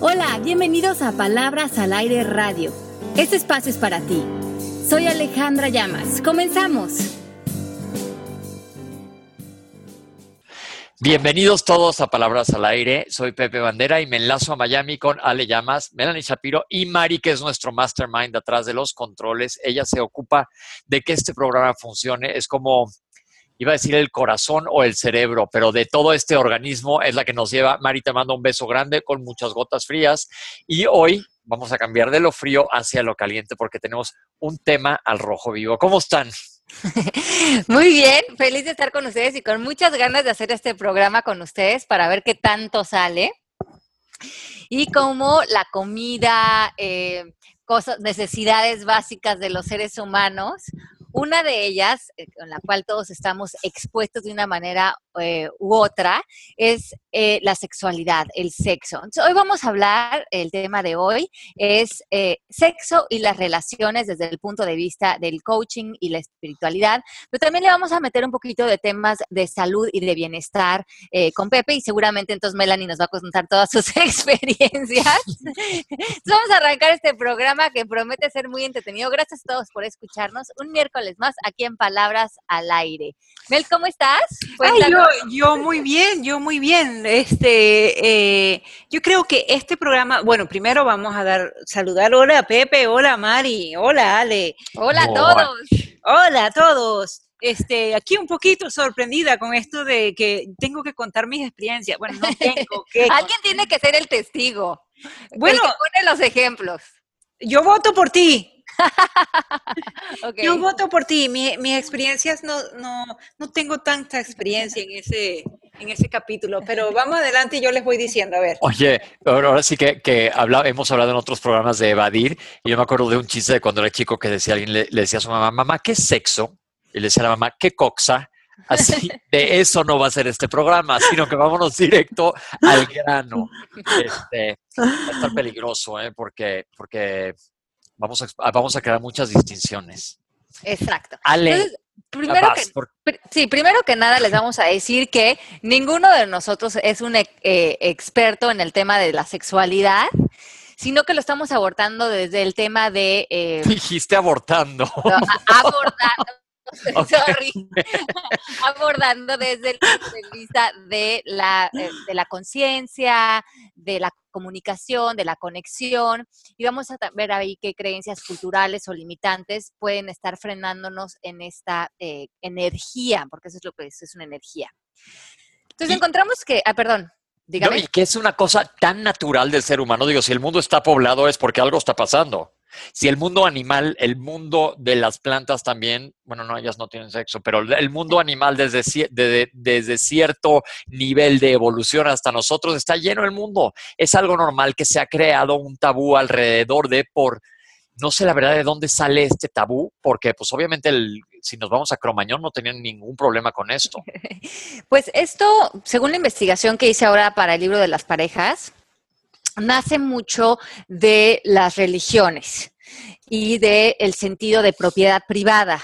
Hola, bienvenidos a Palabras al Aire Radio. Este espacio es para ti. Soy Alejandra Llamas. Comenzamos. Bienvenidos todos a Palabras al Aire. Soy Pepe Bandera y me enlazo a Miami con Ale Llamas, Melanie Shapiro y Mari, que es nuestro mastermind atrás de los controles. Ella se ocupa de que este programa funcione. Es como, iba a decir el corazón o el cerebro, pero de todo este organismo es la que nos lleva. Mari, te mando un beso grande con muchas gotas frías. Y hoy vamos a cambiar de lo frío hacia lo caliente porque tenemos un tema al rojo vivo. ¿Cómo están? Muy bien, feliz de estar con ustedes y con muchas ganas de hacer este programa con ustedes para ver qué tanto sale. Y como la comida, eh, cosas, necesidades básicas de los seres humanos, una de ellas, eh, con la cual todos estamos expuestos de una manera eh, u otra, es eh, la sexualidad, el sexo. hoy vamos a hablar, el tema de hoy es sexo y las relaciones desde el punto de vista del coaching y la espiritualidad, pero también le vamos a meter un poquito de temas de salud y de bienestar con Pepe y seguramente entonces Melanie nos va a contar todas sus experiencias. vamos a arrancar este programa que promete ser muy entretenido. Gracias a todos por escucharnos. Un miércoles más aquí en Palabras al Aire. Mel, ¿cómo estás? yo, yo, muy bien, yo muy bien. Este, eh, yo creo que este programa, bueno, primero vamos a dar, saludar, hola Pepe, hola Mari, hola Ale. Hola a todos. Hola a todos. Este, aquí un poquito sorprendida con esto de que tengo que contar mis experiencias. Bueno, no tengo que. Alguien tiene que ser el testigo. Bueno, el que pone los ejemplos. Yo voto por ti. Yo voto por ti. Mi, mi experiencias no, no, no tengo tanta experiencia en ese, en ese capítulo, pero vamos adelante y yo les voy diciendo, a ver. Oye, ahora sí que, que hemos hablado en otros programas de evadir, y yo me acuerdo de un chiste de cuando era chico que decía alguien, le, decía a su mamá, mamá, ¿qué sexo? Y le decía a la mamá, ¿qué coxa? Así, de eso no va a ser este programa, sino que vámonos directo al grano. Este, va a estar peligroso, ¿eh? porque, porque vamos a, vamos a crear muchas distinciones. Exacto. Ale, primero que, sí, primero que nada les vamos a decir que ninguno de nosotros es un eh, experto en el tema de la sexualidad sino que lo estamos abordando desde el tema de... Eh, Dijiste abortando. abordando, abordando desde el punto de vista de la, eh, de la conciencia, de la comunicación, de la conexión, y vamos a ver ahí qué creencias culturales o limitantes pueden estar frenándonos en esta eh, energía, porque eso es lo que es, es una energía. Entonces encontramos que, ah, perdón, dígame. y que es una cosa tan natural del ser humano, digo, si el mundo está poblado es porque algo está pasando. Si el mundo animal, el mundo de las plantas también, bueno, no, ellas no tienen sexo, pero el mundo animal desde, desde cierto nivel de evolución hasta nosotros está lleno el mundo. Es algo normal que se ha creado un tabú alrededor de por, no sé la verdad de dónde sale este tabú, porque pues obviamente si nos vamos a Cromañón no tenían ningún problema con esto. Pues esto, según la investigación que hice ahora para el libro de las parejas, nace mucho de las religiones y del el sentido de propiedad privada.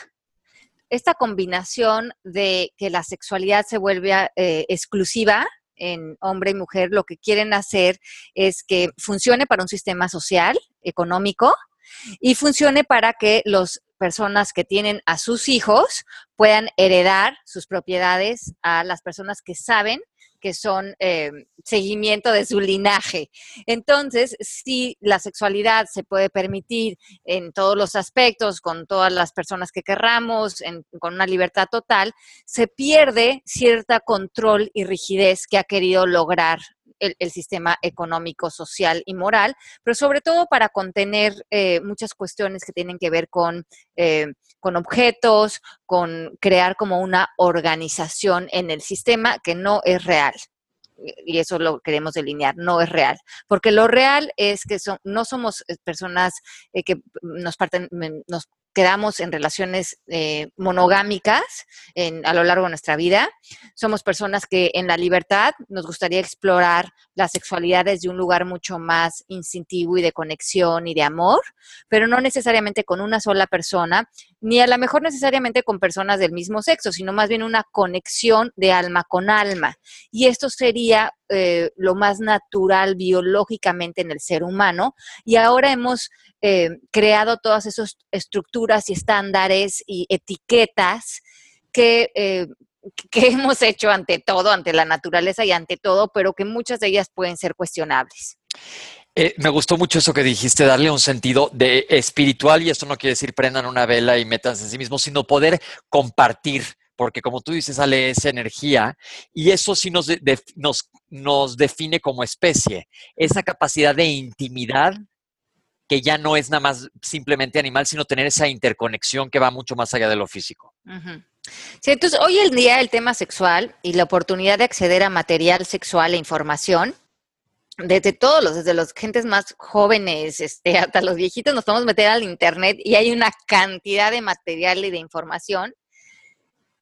Esta combinación de que la sexualidad se vuelve eh, exclusiva en hombre y mujer, lo que quieren hacer es que funcione para un sistema social, económico, y funcione para que las personas que tienen a sus hijos puedan heredar sus propiedades a las personas que saben que son eh, seguimiento de su linaje. Entonces, si la sexualidad se puede permitir en todos los aspectos, con todas las personas que querramos, con una libertad total, se pierde cierta control y rigidez que ha querido lograr el, sistema económico, social y moral, pero sobre todo para contener eh, muchas cuestiones que tienen que ver con, eh, con objetos, con crear como una organización en el sistema que no es real y eso lo queremos delinear, no es real. Porque lo real es que son, no somos eh, personas que nos, parten, nos quedamos en relaciones eh, monogámicas a lo largo de nuestra vida. Somos personas que en la libertad nos gustaría explorar la sexualidad desde un lugar mucho más instintivo y de conexión y de amor, pero no necesariamente con una sola persona, ni a lo mejor necesariamente con personas del mismo sexo, sino más bien una conexión de alma con alma. Y esto sería eh, lo más natural biológicamente en el ser humano. Y ahora hemos eh, creado todas esas estructuras y estándares y etiquetas que eh, que hemos hecho ante todo, ante la naturaleza y ante todo, pero que muchas de ellas pueden ser cuestionables. Eh, me gustó mucho eso que dijiste, darle un sentido de espiritual, y esto no quiere decir prendan una vela y métanse en sí mismos, sino poder compartir, porque como tú dices, sale esa energía, y eso sí nos, nos, nos define como especie, esa capacidad de intimidad que ya no es nada más simplemente animal, sino tener esa interconexión que va mucho más allá de lo físico. Sí, entonces hoy en día el tema sexual y la oportunidad de acceder a material sexual e información, desde todos los, desde los gentes más jóvenes este, hasta los viejitos, nos podemos meter al internet y hay una cantidad de material y de información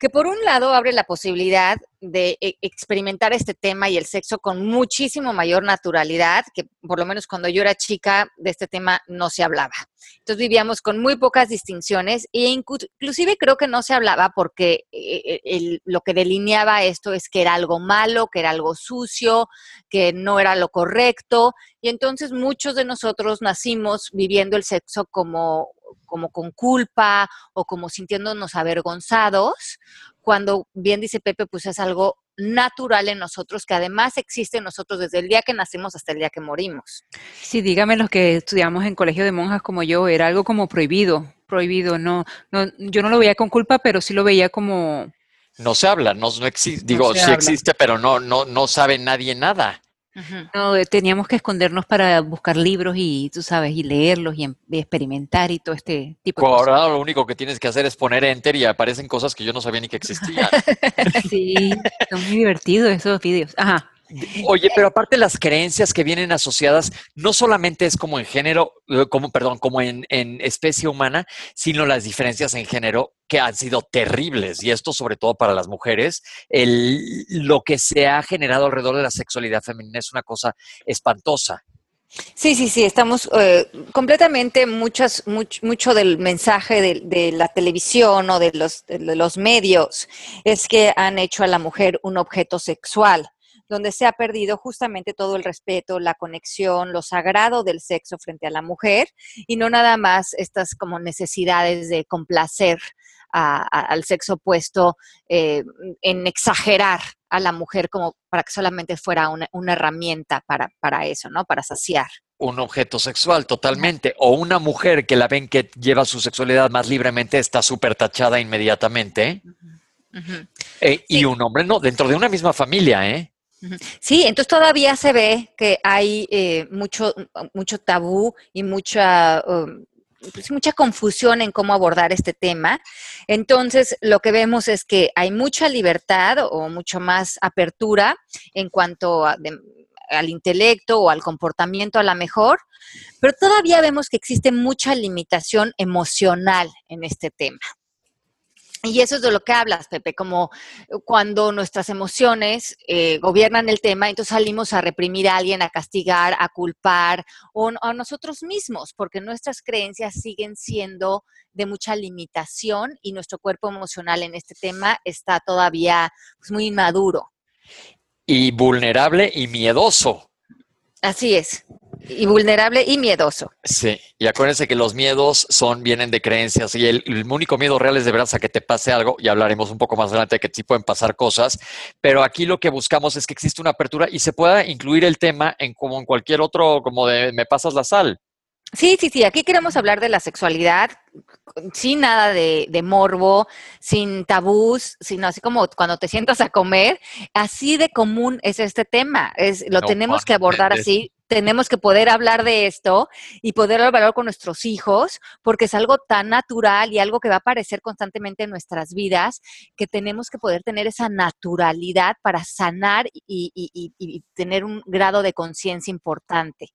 que por un lado abre la posibilidad de e, experimentar este tema y el sexo con muchísimo mayor naturalidad, que por lo menos cuando yo era chica de este tema no se hablaba. Entonces vivíamos con muy pocas distinciones e inclusive creo que no se hablaba porque eh, eh, lo que delineaba esto es que era algo malo, que era algo sucio, que no era lo correcto y entonces muchos de nosotros nacimos viviendo el sexo como como con culpa o como sintiéndonos avergonzados, cuando bien dice Pepe, pues es algo natural en nosotros, que además existe en nosotros desde el día que nacimos hasta el día que morimos. Sí, dígame los que estudiamos en colegio de monjas como yo, era algo como prohibido, prohibido, no, no yo no lo veía con culpa, pero sí lo veía como... No se habla, no, no existe, digo, sí existe, pero no, no, no sabe nadie nada. No, eh, teníamos que escondernos para buscar libros y, tú sabes, y leerlos y, em, experimentar y todo este tipo de cosas. Ahora lo único que tienes que hacer es poner enter y aparecen cosas que yo no sabía ni que existían. sí, son muy divertidos esos vídeos. Ajá. Oye, pero aparte las creencias que vienen asociadas, no solamente es como en género, eh, como, perdón, como en, especie humana, sino las diferencias en género que han sido terribles, y esto sobre todo para las mujeres, el, lo que se ha generado alrededor de la sexualidad femenina es una cosa espantosa. Sí, sí, sí, estamos eh, completamente muchas, mucho del mensaje de, la televisión o de los medios es que han hecho a la mujer un objeto sexual donde se ha perdido justamente todo el respeto, la conexión, lo sagrado del sexo frente a la mujer y no nada más estas como necesidades de complacer al sexo opuesto eh, en exagerar a la mujer como para que solamente fuera una, herramienta para, para eso, ¿no? Para saciar un objeto sexual totalmente, o una mujer que la ven que lleva su sexualidad más libremente está súper tachada inmediatamente. Eh, y un hombre no, dentro de una misma familia, ¿eh? Sí, entonces todavía se ve que hay eh, mucho, mucho tabú y mucha, um, pues mucha confusión en cómo abordar este tema. Entonces, lo que vemos es que hay mucha libertad o mucho más apertura en cuanto al intelecto o al comportamiento a la mejor, pero todavía vemos que existe mucha limitación emocional en este tema. Y eso es de lo que hablas, Pepe, como cuando nuestras emociones eh, gobiernan el tema, entonces salimos a reprimir a alguien, a castigar, a culpar o a nosotros mismos, porque nuestras creencias siguen siendo de mucha limitación y nuestro cuerpo emocional en este tema está todavía pues, muy inmaduro. Y vulnerable y miedoso. Así es y vulnerable y miedoso. Sí, y acuérdense que los miedos son, vienen de creencias y el, único miedo real es de verdad a que te pase algo y hablaremos un poco más adelante de que sí pueden pasar cosas, pero aquí lo que buscamos es que existe una apertura y se pueda incluir el tema en como en cualquier otro, como de me pasas la sal. Sí, sí, sí, aquí queremos hablar de la sexualidad sin nada de, morbo, sin tabús, sino así como cuando te sientas a comer, así de común es este tema, es, lo tenemos que abordar así, tenemos que poder hablar de esto y poder hablar con nuestros hijos, porque es algo tan natural y algo que va a aparecer constantemente en nuestras vidas, que tenemos que poder tener esa naturalidad para sanar y tener un grado de conciencia importante.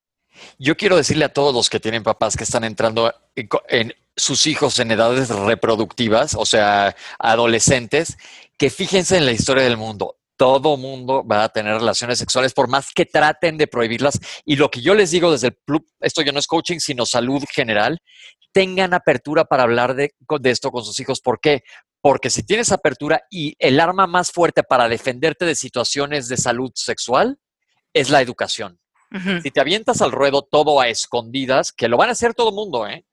Yo quiero decirle a todos los que tienen papás que están entrando en, sus hijos en edades reproductivas, o sea, adolescentes, que fíjense en la historia del mundo. Todo mundo va a tener relaciones sexuales por más que traten de prohibirlas. Y lo que yo les digo desde el club, esto ya no es coaching, sino salud general, tengan apertura para hablar de, de esto con sus hijos. ¿Por qué? Porque si tienes apertura y el arma más fuerte para defenderte de situaciones de salud sexual es la educación. Si te avientas al ruedo todo a escondidas, que lo van a hacer todo el mundo, ¿eh?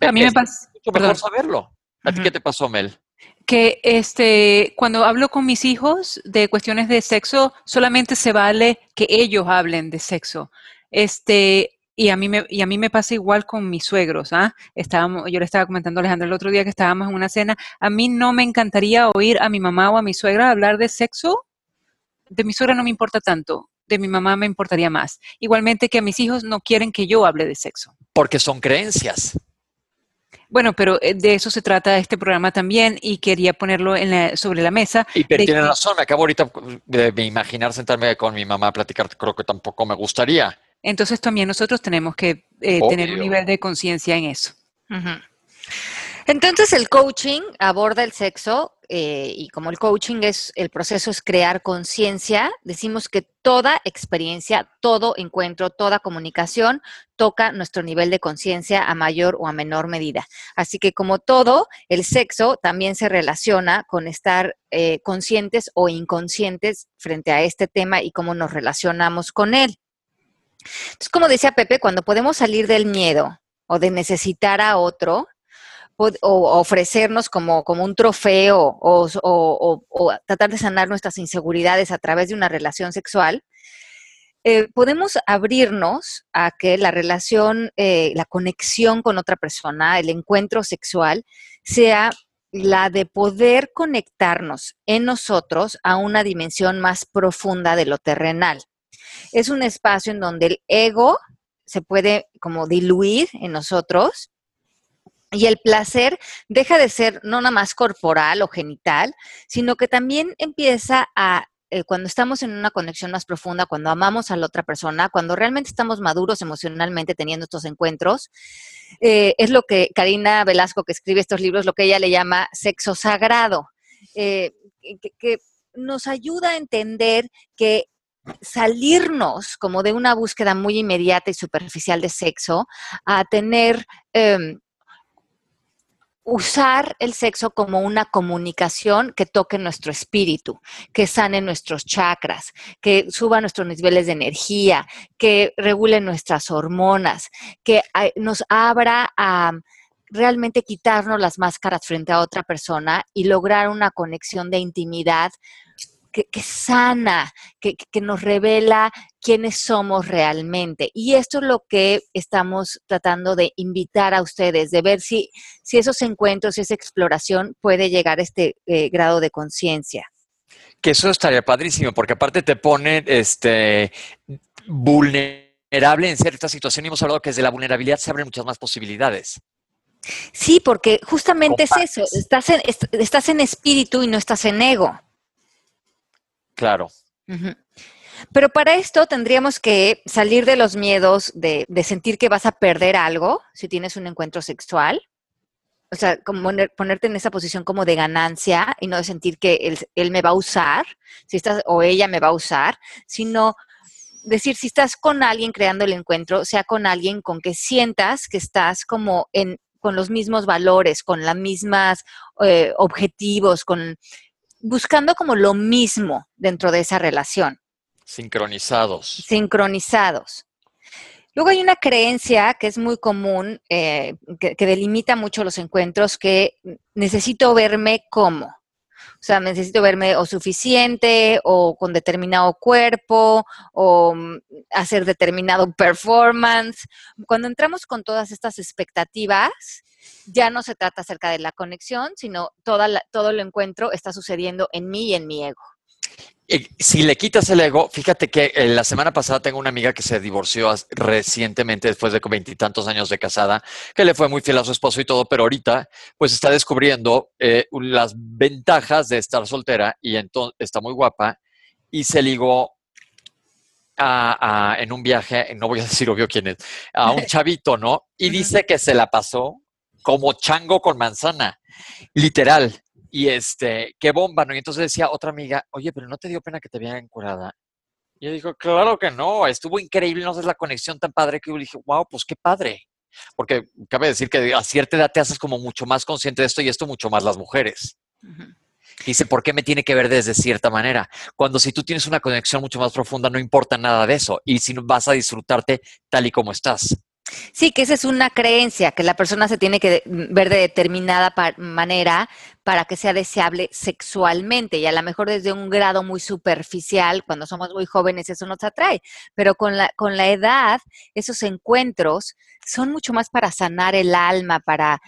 A mí me pasa, mucho mejor perdón. saberlo. ¿A ti qué te pasó, Mel? Que este, cuando hablo con mis hijos de cuestiones de sexo, solamente se vale que ellos hablen de sexo. Este, y a mí me, y a mí me pasa igual con mis suegros, ¿ah? Estábamos, yo le estaba comentando a Alejandro el otro día que estábamos en una cena. A mí no me encantaría oír a mi mamá o a mi suegra hablar de sexo. De mi suegra no me importa tanto, de mi mamá me importaría más. Igualmente que a mis hijos no quieren que yo hable de sexo. Porque son creencias. Bueno, pero eh, de eso se trata este programa también y quería ponerlo en la- sobre la mesa. Y pero que- razón, me acabo ahorita de, imaginar sentarme con mi mamá a platicar, creo que tampoco me gustaría. Entonces también nosotros tenemos que eh, tener un nivel de conciencia en eso. Entonces el coaching aborda el sexo eh, y como el coaching es, el proceso es crear conciencia, decimos que toda experiencia, todo encuentro, toda comunicación toca nuestro nivel de conciencia a mayor o a menor medida. Así que como todo, el sexo también se relaciona con estar eh, conscientes o inconscientes frente a este tema y cómo nos relacionamos con él. Entonces, como decía Pepe, cuando podemos salir del miedo o de necesitar a otro, o ofrecernos como, como un trofeo o, tratar de sanar nuestras inseguridades a través de una relación sexual, eh, podemos abrirnos a que la relación, eh, la conexión con otra persona, el encuentro sexual, sea la de poder conectarnos en nosotros a una dimensión más profunda de lo terrenal. Es un espacio en donde el ego se puede como diluir en nosotros y el placer deja de ser no nada más corporal o genital, sino que también empieza a, eh, cuando estamos en una conexión más profunda, cuando amamos a la otra persona, cuando realmente estamos maduros emocionalmente teniendo estos encuentros, eh, es lo que Karina Velasco, que escribe estos libros, lo que ella le llama sexo sagrado, eh, que, nos ayuda a entender que salirnos como de una búsqueda muy inmediata y superficial de sexo a tener em, usar el sexo como una comunicación que toque nuestro espíritu, que sane nuestros chakras, que suba nuestros niveles de energía, que regule nuestras hormonas, que ah, nos abra a realmente quitarnos las máscaras frente a otra persona y lograr una conexión de intimidad que, que sana, que, que nos revela quiénes somos realmente. Y esto es lo que estamos tratando de invitar a ustedes, de ver si, si esos encuentros, esa exploración puede llegar a este eh, grado de conciencia. Que eso estaría padrísimo, porque aparte te pone este, vulnerable en cierta situación y hemos hablado que desde la vulnerabilidad se abren muchas más posibilidades. Sí, porque justamente es eso, estás en, est- estás en espíritu y no estás en ego. Claro. Pero para esto tendríamos que salir de los miedos de, de sentir que vas a perder algo si tienes un encuentro sexual. O sea, ponerte en esa posición como de ganancia y no de sentir que él, él me va a usar, si estás, o ella me va a usar, sino decir, si estás con alguien creando el encuentro, sea con alguien con que sientas que estás como en, con los mismos valores, con las mismas eh, objetivos, con buscando como lo mismo dentro de esa relación Sincronizados. sincronizados. Luego hay una creencia que es muy común, eh, que, que delimita mucho los encuentros, que necesito verme como. O sea, necesito verme o suficiente o con determinado cuerpo o mm, hacer determinado performance. Cuando entramos con todas estas expectativas, ya no se trata acerca de la conexión, sino toda la- todo el encuentro está sucediendo en mí y en mi ego. Eh, Si le quitas el ego, fíjate que eh, la semana pasada tengo una amiga que se divorció recientemente, después de veintitantos años de casada, que le fue muy fiel a su esposo y todo, pero ahorita pues está descubriendo eh, las ventajas de estar soltera y entonces está muy guapa y se ligó a- a- en un viaje, no voy a decir obvio quién es, a un chavito, ¿no? Y dice que se la pasó como chango con manzana, literal. Y este, qué bomba, ¿no? Y entonces decía otra amiga, oye, pero ¿no te dio pena que te vieran curada? Y yo digo, claro que no, estuvo increíble, no sé, la conexión tan padre que yo dije, wow, pues qué padre. porque cabe decir que a cierta edad te haces como mucho más consciente de esto y esto mucho más las mujeres. Dice, ¿por qué me tiene que ver desde cierta manera? Cuando si tú tienes una conexión mucho más profunda, no importa nada de eso y si vas a disfrutarte tal y como estás. Sí, que esa es una creencia, que la persona se tiene que ver de determinada manera para que sea deseable sexualmente y a lo mejor desde un grado muy superficial, cuando somos muy jóvenes eso nos atrae, pero con la, con la edad esos encuentros son mucho más para sanar el alma, para,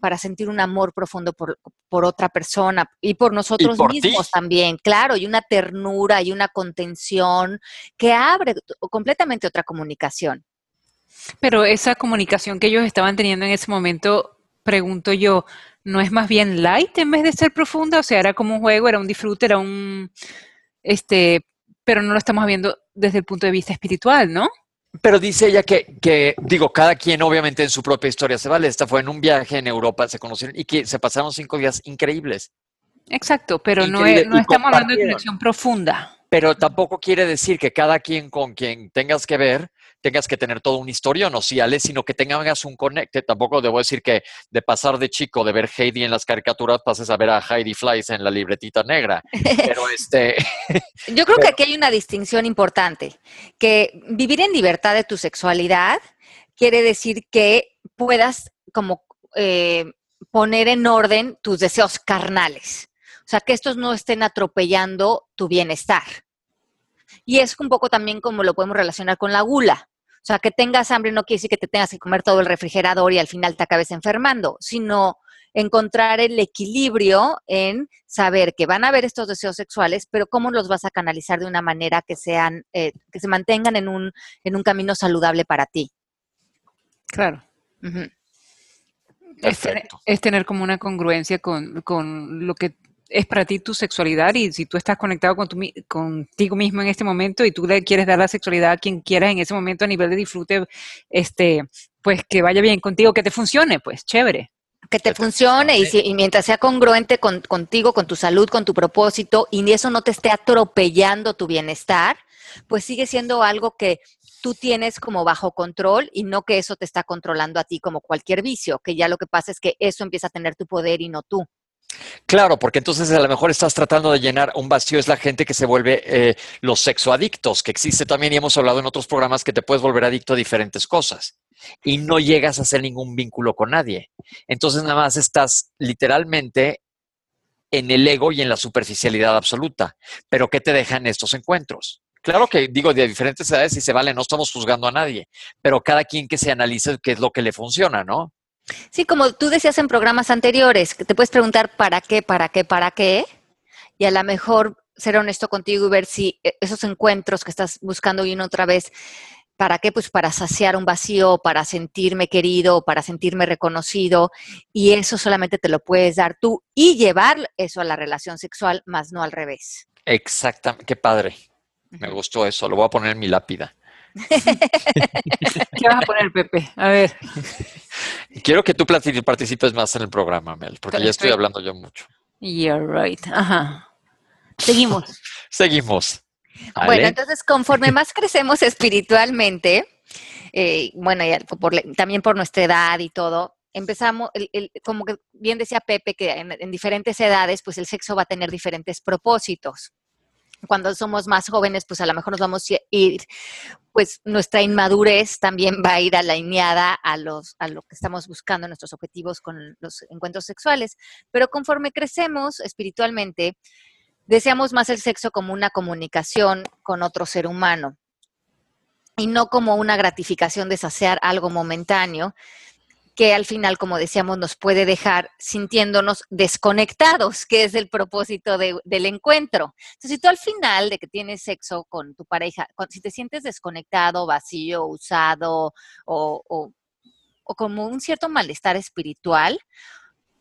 para sentir un amor profundo por, otra persona y por nosotros mismos también, claro, y una ternura y una contención que abre completamente otra comunicación. Pero esa comunicación que ellos estaban teniendo en ese momento, pregunto yo, ¿no es más bien light en vez de ser profunda? O sea, era como un juego, era un disfrute, era un, este, pero no lo estamos viendo desde el punto de vista espiritual, ¿no? Pero dice ella que, que, digo, cada quien obviamente en su propia historia se vale. Esta fue en un viaje en Europa, se conocieron y que se pasaron cinco días increíbles. Exacto, pero no, no estamos hablando de conexión profunda. Pero tampoco quiere decir que cada quien con quien tengas que ver tengas que tener todo un historión o sino que tengas un conecte. Tampoco debo decir que de pasar de chico, de ver Heidi en las caricaturas, pases a ver a Heidi Flies en la libretita negra. Pero este... Yo creo que aquí hay una distinción importante, que vivir en libertad de tu sexualidad quiere decir que puedas como eh, poner en orden tus deseos carnales. O sea, que estos no estén atropellando tu bienestar. Y es un poco también como lo podemos relacionar con la gula. O sea, que tengas hambre no quiere decir que te tengas que comer todo el refrigerador y al final te acabes enfermando, sino encontrar el equilibrio en saber que van a haber estos deseos sexuales, pero cómo los vas a canalizar de una manera que sean, eh, que se mantengan en un, en un camino saludable para ti. Claro. es, tener, como una congruencia con, con lo que es para ti tu sexualidad y si tú estás conectado con tu, contigo mismo en este momento y tú le quieres dar la sexualidad a quien quieras en ese momento a nivel de disfrute, este, pues que vaya bien contigo, que te funcione, pues chévere. Que te funcione y, y mientras sea congruente con, contigo, con tu salud, con tu propósito y eso no te esté atropellando tu bienestar, pues sigue siendo algo que tú tienes como bajo control y no que eso te está controlando a ti como cualquier vicio, que ya lo que pasa es que eso empieza a tener tu poder y no tú. Claro, porque entonces a lo mejor estás tratando de llenar un vacío, es la gente que se vuelve eh, los sexoadictos, que existe también y hemos hablado en otros programas que te puedes volver adicto a diferentes cosas y no llegas a hacer ningún vínculo con nadie. Entonces nada más estás literalmente en el ego y en la superficialidad absoluta. Pero ¿qué te dejan estos encuentros? Claro que digo de diferentes edades y se vale, no estamos juzgando a nadie, pero cada quien que se analice qué es lo que le funciona, ¿no? Sí, como tú decías en programas anteriores, que te puedes preguntar para qué, para qué, para qué, y a lo mejor ser honesto contigo y ver si e, esos encuentros que estás buscando y una otra vez, ¿para qué? Pues para saciar un vacío, para sentirme querido, para sentirme reconocido, y eso solamente te lo puedes dar tú y llevar eso a la relación sexual, más no al revés. Exactamente, qué padre. Me gustó eso, lo voy a poner en mi lápida. ¿Qué vas a poner, Pepe? A ver. Quiero que tú participes más en el programa, Mel, porque ya estoy hablando yo mucho. You're right. Ajá. Seguimos. Seguimos. Bueno, entonces, conforme más crecemos espiritualmente, eh, bueno, también por nuestra edad y todo, empezamos, como que bien decía Pepe, que en, diferentes edades, pues el sexo va a tener diferentes propósitos cuando somos más jóvenes, pues a lo mejor nos vamos a ir, pues nuestra inmadurez también va a ir alineada a, los, a lo que estamos buscando, nuestros objetivos con los encuentros sexuales. Pero conforme crecemos espiritualmente, deseamos más el sexo como una comunicación con otro ser humano y no como una gratificación de saciar algo momentáneo, que al final, como decíamos, nos puede dejar sintiéndonos desconectados, que es el propósito del encuentro. Entonces, si tú al final de que tienes sexo con tu pareja, si te sientes desconectado, vacío, usado o, como un cierto malestar espiritual,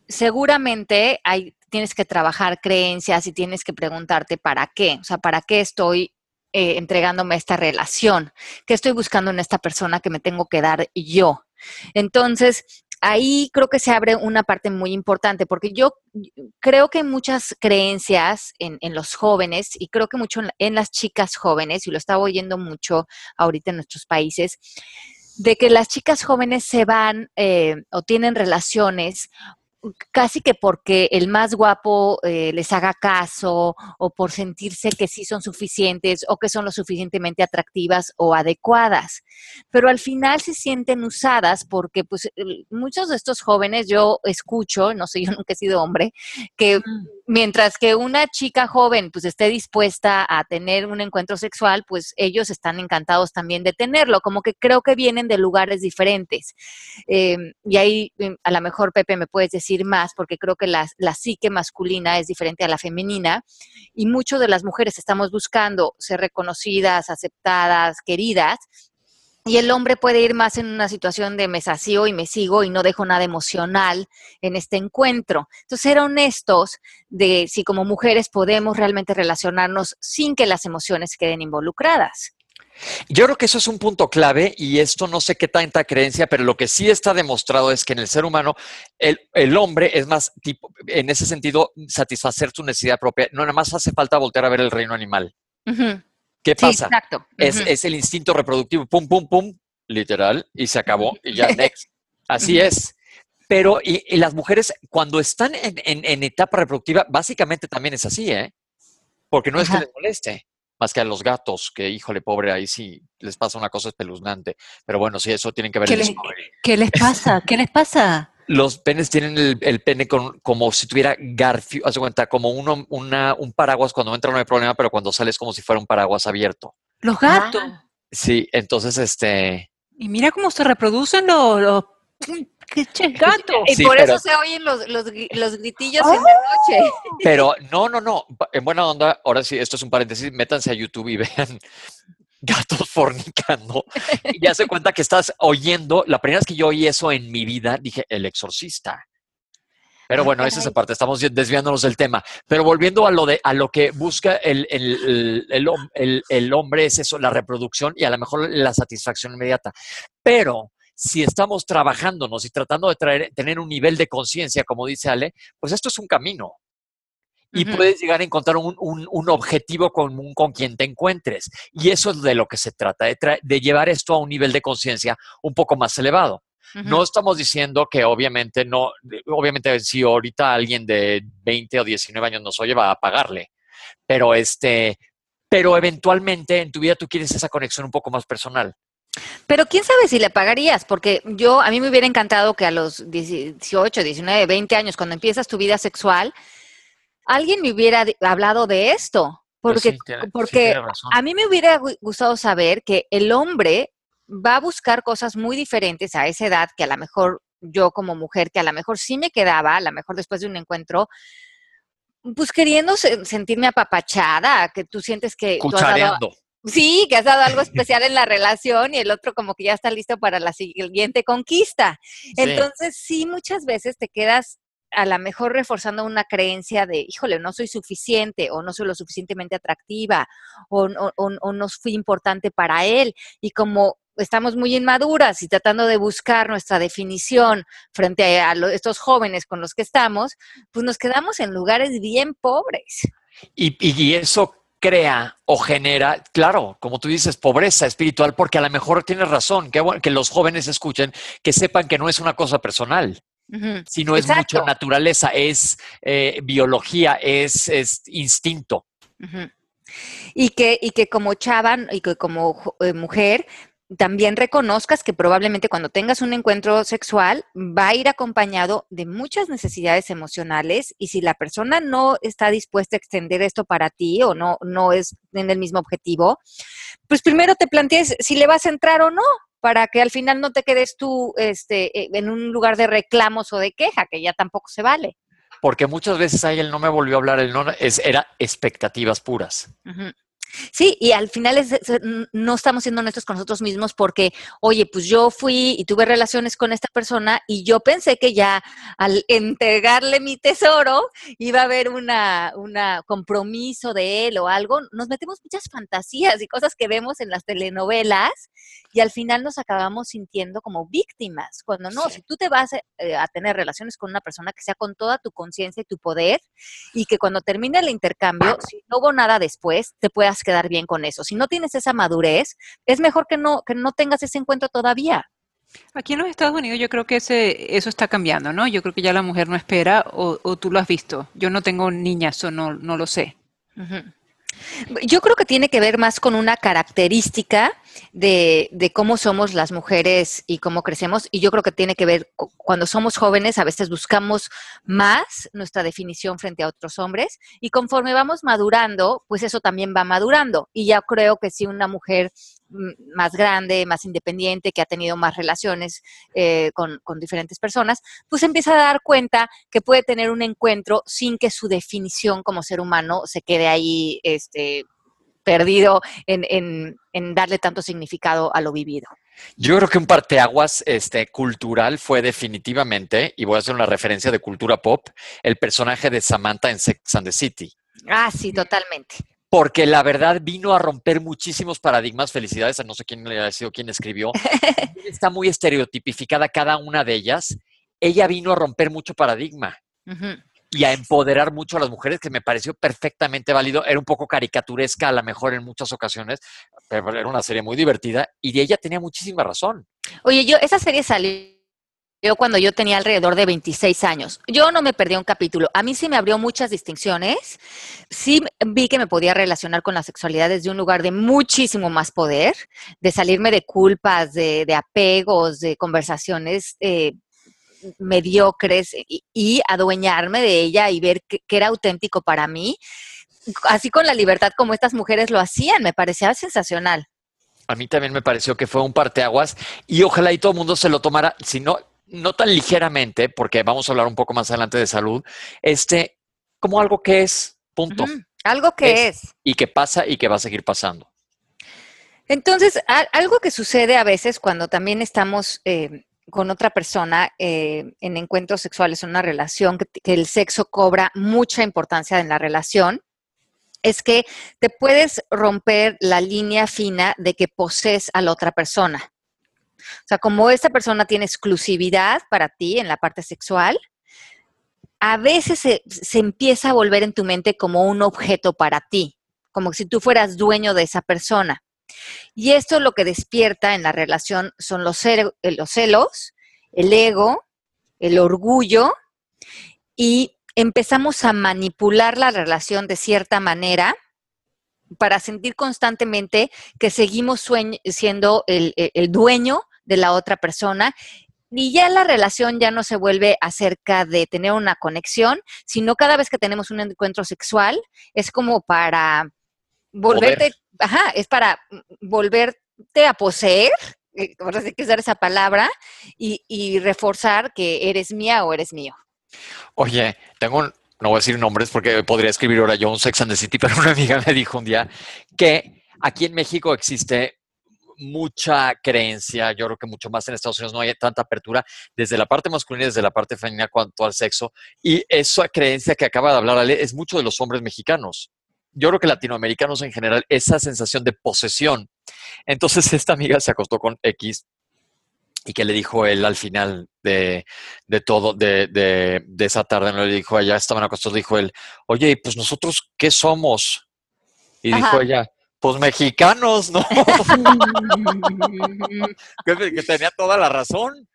seguramente hay, tienes que trabajar creencias y tienes que preguntarte para qué, o sea, para qué estoy eh, entregándome esta relación, qué estoy buscando en esta persona que me tengo que dar yo. Entonces, ahí creo que se abre una parte muy importante, porque yo creo que hay muchas creencias en, los jóvenes y creo que mucho en, las chicas jóvenes, y lo estaba oyendo mucho ahorita en nuestros países, de que las chicas jóvenes se van eh, o tienen relaciones casi que porque el más guapo eh, les haga caso o por sentirse que sí son suficientes o que son lo suficientemente atractivas o adecuadas. Pero al final se sienten usadas porque pues muchos de estos jóvenes yo escucho, no sé, yo nunca he sido hombre, que mientras que una chica joven pues esté dispuesta a tener un encuentro sexual, pues ellos están encantados también de tenerlo, como que creo que vienen de lugares diferentes. Em, y ahí em, a lo mejor Pepe me puedes decir más, porque creo que la, la psique masculina es diferente a la femenina y muchas de las mujeres estamos buscando ser reconocidas, aceptadas, queridas, y el hombre puede ir más en una situación de me sacio y me sigo y no dejo nada emocional en este encuentro. Entonces, ser honestos de si como mujeres podemos realmente relacionarnos sin que las emociones queden involucradas. Yo creo que eso es un punto clave y esto no sé qué tanta creencia, pero lo que sí está demostrado es que en el ser humano el, el hombre es más tipo, en ese sentido, satisfacer su necesidad propia. No nada más hace falta voltear a ver el reino animal. ¿Qué pasa? exacto. es, el instinto reproductivo, pum, pum, pum, literal, y se acabó, y ya, next. Así es. Pero, y, las mujeres, cuando están en, etapa reproductiva, básicamente también es así, ¿eh? Porque no es que les moleste, más que a los gatos, que híjole, pobre, ahí sí les pasa una cosa espeluznante. Pero bueno, sí, eso tienen que ver. ¿Qué, ¿Qué les pasa? ¿Qué les pasa? Los penes tienen el, pene con, como si tuviera garfio, haz cuenta, como uno, una, un paraguas cuando entra no hay problema, pero cuando sale es como si fuera un paraguas abierto. Los gatos. Sí, entonces este. Y mira cómo se reproducen los, los ¡Qué gato! Y por eso se oyen los, los, los gritillos en la noche. Pero no, no, no. En buena onda, ahora sí, esto es un paréntesis, métanse a YouTube y vean gatos fornicando. Y ya se cuenta que estás oyendo, la primera vez que yo oí eso en mi vida, dije, el exorcista. Pero bueno, esa es la parte, estamos desviándonos del tema. Pero volviendo a lo, de, a lo que busca el, el, el, el, hombre, es eso, la reproducción y a lo mejor la satisfacción inmediata. Pero si estamos trabajándonos y tratando de traer, tener un nivel de conciencia, como dice Ale, pues esto es un camino y puedes llegar a encontrar un, un, objetivo común con quien te encuentres. Y eso es de lo que se trata, de, llevar esto a un nivel de conciencia un poco más elevado. No estamos diciendo que obviamente no, obviamente si ahorita alguien de 20 o 19 años nos oye, va a pagarle. Pero este, pero eventualmente en tu vida tú quieres esa conexión un poco más personal. Pero quién sabe si le pagarías, porque yo, a mí me hubiera encantado que a los 18, 19, 20 años, cuando empiezas tu vida sexual, alguien me hubiera hablado de esto, pues porque, porque a mí me hubiera gustado saber que el hombre va a buscar cosas muy diferentes a esa edad que a lo mejor yo como mujer, que a lo mejor sí me quedaba, a lo mejor después de un encuentro, pues queriendo sentirme apapachada, que tú sientes que... sí, que has dado algo especial en la relación y el otro como que ya está listo para la siguiente conquista. Entonces, sí, muchas veces te quedas a lo mejor reforzando una creencia de, híjole, no soy suficiente o no soy lo suficientemente atractiva o, no fui importante para él. Y como estamos muy inmaduras y tratando de buscar nuestra definición frente a estos jóvenes con los que estamos, pues nos quedamos en lugares bien pobres. Y, y eso crea o genera, claro, como tú dices, pobreza espiritual, porque a lo mejor tienes razón, que, que los jóvenes escuchen, que sepan que no es una cosa personal sino es mucha naturaleza, es eh, biología, es, instinto. y, que, y que como chavan y que como eh, mujer también reconozcas que probablemente cuando tengas un encuentro sexual va a ir acompañado de muchas necesidades emocionales y si la persona no está dispuesta a extender esto para ti o no, no es en el mismo objetivo, pues primero te plantees si le vas a entrar o no, para que al final no te quedes tú este, e, en un lugar de reclamos o de queja, que ya tampoco se vale. Porque muchas veces ahí él no me volvió a hablar, él no, es, era expectativas puras. Sí, y al final no estamos siendo honestos con nosotros mismos porque, oye, pues yo fui y tuve relaciones con esta persona y yo pensé que ya al entregarle mi tesoro iba a haber una, una compromiso de él o algo. Nos metemos muchas fantasías y cosas que vemos en las telenovelas y al final nos acabamos sintiendo como víctimas, cuando no, si tú te vas eh, a tener relaciones con una persona que sea con toda tu conciencia y tu poder y que cuando termine el intercambio, si no hubo nada después, te puedas quedar bien con eso. Si no tienes esa madurez, es mejor que no, que no tengas ese encuentro todavía. Aquí en los Estados Unidos yo creo que ese, eso está cambiando, ¿no? Yo creo que ya la mujer no espera o, tú lo has visto. Yo no tengo niñas o no, no lo sé. Yo creo que tiene que ver más con una característica de, de, cómo somos las mujeres y cómo crecemos. Y yo creo que tiene que ver, cuando somos jóvenes, a veces buscamos más nuestra definición frente a otros hombres. Y conforme vamos madurando, pues eso también va madurando. Y ya creo que si una mujer más grande, más independiente, que ha tenido más relaciones eh, con, con, diferentes personas, pues empieza a dar cuenta que puede tener un encuentro sin que su definición como ser humano se quede ahí este, perdido en, darle tanto significado a lo vivido. Yo creo que un parteaguas este, cultural fue definitivamente, y voy a hacer una referencia de cultura pop, el personaje de Samantha en Sex and the City. Ah, sí, totalmente. Porque la verdad vino a romper muchísimos paradigmas. Felicidades a no sé quién le ha sido quien escribió. Está muy estereotipificada cada una de ellas. Ella vino a romper mucho paradigma y a empoderar mucho a las mujeres, que me pareció perfectamente válido. Era un poco caricaturesca a lo mejor en muchas ocasiones, pero era una serie muy divertida y ella tenía muchísima razón. Oye, yo, esa serie salió cuando yo tenía alrededor de 26 años. Yo no me perdí un capítulo. A mí sí me abrió muchas distinciones. Sí vi que me podía relacionar con la sexualidad desde un lugar de muchísimo más poder, de salirme de culpas, de, apegos, de conversaciones eh, mediocres y, adueñarme de ella y ver que, era auténtico para mí, así con la libertad como estas mujeres lo hacían, me parecía sensacional. A mí también me pareció que fue un parteaguas y ojalá y todo el mundo se lo tomara, si no, no tan ligeramente, porque vamos a hablar un poco más adelante de salud, este, como algo que es, punto. Algo que es, Y que pasa y que va a seguir pasando. Entonces, algo que sucede a veces cuando también estamos eh, con otra persona eh, en encuentros sexuales, en una relación, que, el sexo cobra mucha importancia en la relación, es que te puedes romper la línea fina de que posees a la otra persona. O sea, como esta persona tiene exclusividad para ti en la parte sexual, a veces se, se, empieza a volver en tu mente como un objeto para ti, como si tú fueras dueño de esa persona. Y esto lo que despierta en la relación son los, eh, los celos, el ego, el orgullo y empezamos a manipular la relación de cierta manera para sentir constantemente que seguimos siendo el, el, dueño de la otra persona y ya la relación ya no se vuelve acerca de tener una conexión, sino cada vez que tenemos un encuentro sexual es como para volverte, ajá, es para volverte a poseer, eh, ahora sí que usar esa palabra, y, reforzar que eres mía o eres mío. Oye, tengo no voy a decir nombres porque podría escribir ahora yo un Sex and the City, pero una amiga me dijo un día que aquí en México existe mucha creencia, yo creo que mucho más en Estados Unidos no hay tanta apertura desde la parte masculina y desde la parte femenina cuanto al sexo. Y esa creencia que acaba de hablar Ale es mucho de los hombres mexicanos yo creo que latinoamericanos en general, esa sensación de posesión. Entonces esta amiga se acostó con X y que le dijo él al final de, todo, de, de, esa tarde, no le dijo, allá estaban acostados, dijo él, oye, pues nosotros, ¿qué somos? Y dijo ella, pues mexicanos, ¿no? que, tenía toda la razón.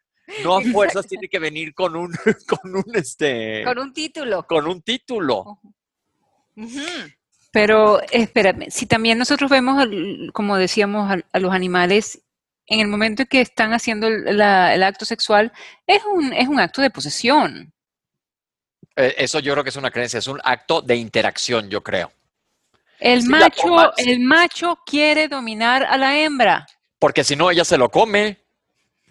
No a fuerzas tiene que venir con un, con un este. Con un título. Con un título. Pero espérame, si también nosotros vemos, como decíamos, a, los animales, en el momento en que están haciendo el, acto sexual, es un, es un acto de posesión. Eh, eso yo creo que es una creencia, es un acto de interacción, yo creo. El macho, el macho quiere dominar a la hembra. Porque si no, ella se lo come.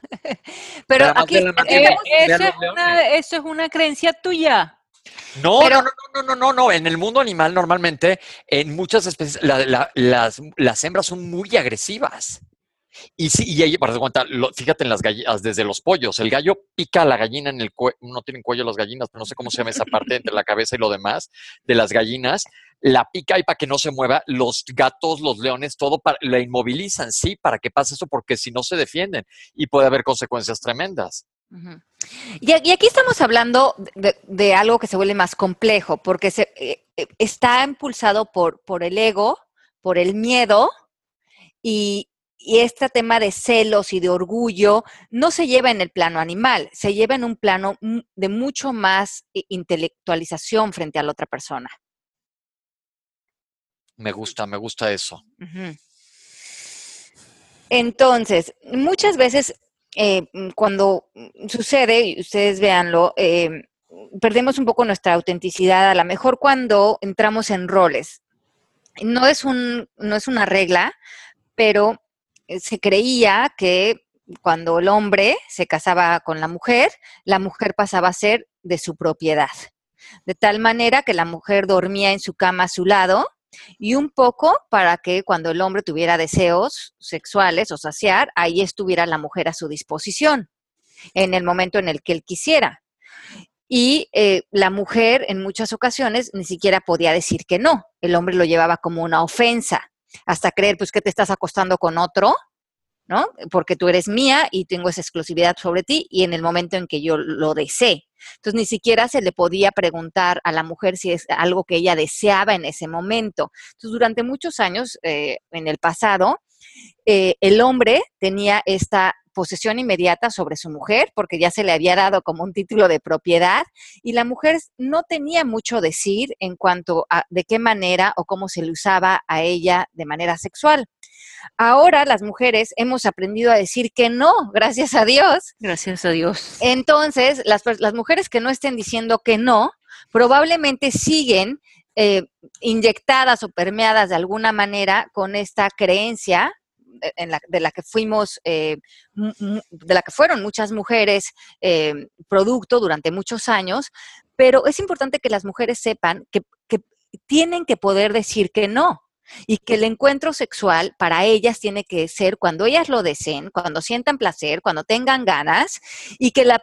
Pero aquí, eh, eso, es una, eso es una creencia tuya. No, no, no, no, no, no, En el mundo animal, normalmente, en muchas especies, las, hembras son muy agresivas. Y sí, y ahí, para cuenta, fíjate en las gallinas, desde los pollos, el gallo pica a la gallina en el cuello, no tienen cuello las gallinas, pero no sé cómo se llama esa parte entre la cabeza y lo demás de las gallinas, la pica y para que no se mueva, los gatos, los leones, todo para, la inmovilizan, sí, para que pase eso, porque si no se defienden y puede haber consecuencias tremendas. Y, aquí estamos hablando de, algo que se vuelve más complejo, porque se, eh, eh, está impulsado por, por el ego, por el miedo, y, y este tema de celos y de orgullo no se lleva en el plano animal, se lleva en un plano de mucho más intelectualización frente a la otra persona. Me gusta, me gusta eso. Entonces, muchas veces eh, cuando sucede, y ustedes véanlo, eh, perdemos un poco nuestra autenticidad, a lo mejor cuando entramos en roles. No es, un, no es una regla, pero eh, se creía que cuando el hombre se casaba con la mujer, la mujer pasaba a ser de su propiedad. De tal manera que la mujer dormía en su cama a su lado y un poco para que cuando el hombre tuviera deseos sexuales o saciar, ahí estuviera la mujer a su disposición en el momento en el que él quisiera. Y eh, la mujer en muchas ocasiones ni siquiera podía decir que no. El hombre lo llevaba como una ofensa hasta creer pues que te estás acostando con otro, ¿no? Porque tú eres mía y tengo esa exclusividad sobre ti y en el momento en que yo lo desee. Entonces ni siquiera se le podía preguntar a la mujer si es algo que ella deseaba en ese momento. Entonces durante muchos años eh, en el pasado, eh, el hombre tenía esta posesión inmediata sobre su mujer, porque ya se le había dado como un título de propiedad, y la mujer no tenía mucho decir en cuanto a de qué manera o cómo se le usaba a ella de manera sexual. Ahora las mujeres hemos aprendido a decir que no, gracias a Dios. Gracias a Dios. Entonces, las, las mujeres que no estén diciendo que no, probablemente siguen eh, inyectadas o permeadas de alguna manera con esta creencia de la que fuimos, eh, de la que fueron muchas mujeres eh, producto durante muchos años, pero es importante que las mujeres sepan que tienen que poder decir que no y que el encuentro sexual para ellas tiene que ser cuando ellas lo deseen, cuando sientan placer, cuando tengan ganas y que la,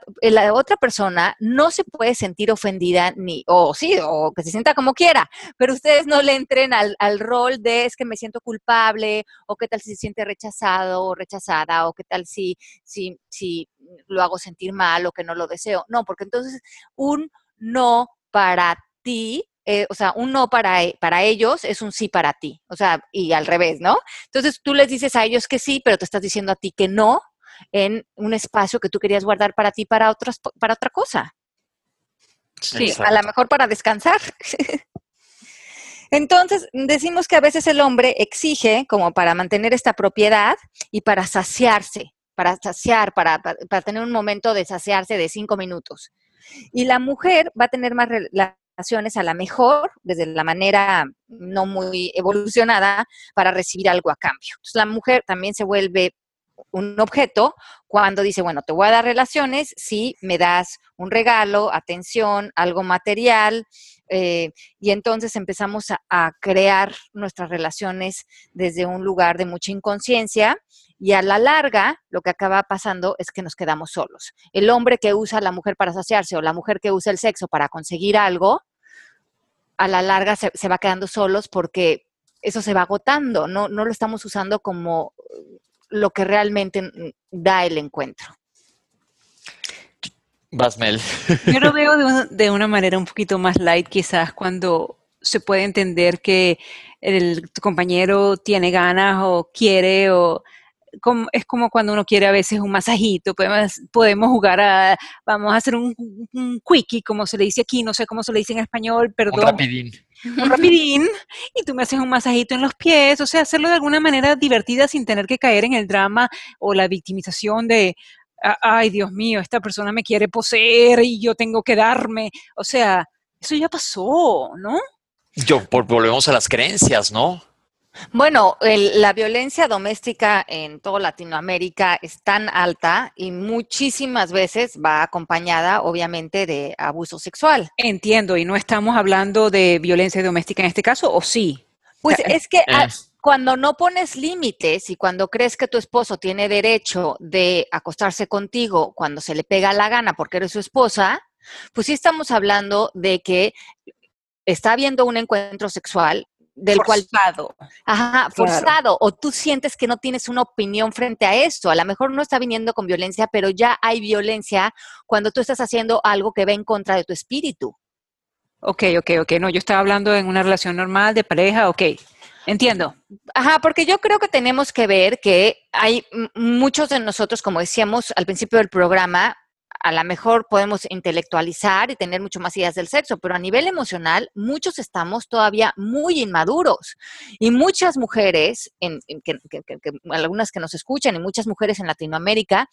otra persona no se puede sentir ofendida ni, o sí, o que se sienta como quiera, pero ustedes no le entren al, rol de es que me siento culpable o qué tal si se siente rechazado o rechazada o qué tal si, si, si lo hago sentir mal o que no lo deseo. No, porque entonces un no para ti eh, o sea, un no para, e, para ellos es un sí para ti, o sea, y al revés, ¿no? Entonces tú les dices a ellos que sí, pero te estás diciendo a ti que no en un espacio que tú querías guardar para ti para, otros, para otra cosa. Sí, a lo mejor para descansar. Entonces, decimos que a veces el hombre exige como para mantener esta propiedad y para saciarse, para saciar, para, para, tener un momento de saciarse de cinco minutos. Y la mujer va a tener más la, a la mejor, desde la manera no muy evolucionada, para recibir algo a cambio. Entonces, la mujer también se vuelve un objeto cuando dice, bueno, te voy a dar relaciones si me das un regalo, atención, algo material, eh, y entonces empezamos a, crear nuestras relaciones desde un lugar de mucha inconsciencia y a la larga lo que acaba pasando es que nos quedamos solos. El hombre que usa a la mujer para saciarse o la mujer que usa el sexo para conseguir algo, a la larga se, va quedando solos porque eso se va agotando, no, no lo estamos usando como lo que realmente da el encuentro. Basmel. Yo lo veo de, de, una manera un poquito más light, quizás cuando se puede entender que el compañero tiene ganas o quiere o es como cuando uno quiere a veces un masajito, podemos, podemos jugar a, vamos a hacer un, quickie, como se le dice aquí, no sé cómo se le dice en español, perdón. Un rapidín. Un rapidín, y tú me haces un masajito en los pies, o sea, hacerlo de alguna manera divertida sin tener que caer en el drama o la victimización de, ay, Dios mío, esta persona me quiere poseer y yo tengo que darme, o sea, eso ya pasó, ¿no? Yo, volvemos a las creencias, ¿no? Bueno, la violencia doméstica en toda Latinoamérica es tan alta y muchísimas veces va acompañada, obviamente, de abuso sexual. Entiendo, y no estamos hablando de violencia doméstica en este caso, ¿o sí? Pues es que cuando no pones límites y cuando crees que tu esposo tiene derecho de acostarse contigo cuando se le pega la gana porque eres su esposa, pues sí estamos hablando de que está habiendo un encuentro sexual del Forzado. cual ajá, forzado o tú sientes que no tienes una opinión frente a esto. A lo mejor no está viniendo con violencia, pero ya hay violencia cuando tú estás haciendo algo que va en contra de tu espíritu. Ok, ok, ok. No, yo estaba hablando en una relación normal de pareja, ok. Entiendo. Ajá, porque yo creo que tenemos que ver que hay muchos de nosotros, como decíamos al principio del programa, a lo mejor podemos intelectualizar y tener mucho más ideas del sexo, pero a nivel emocional, muchos estamos todavía muy inmaduros. Y muchas mujeres, en, que- algunas que nos escuchan y muchas mujeres en Latinoamérica,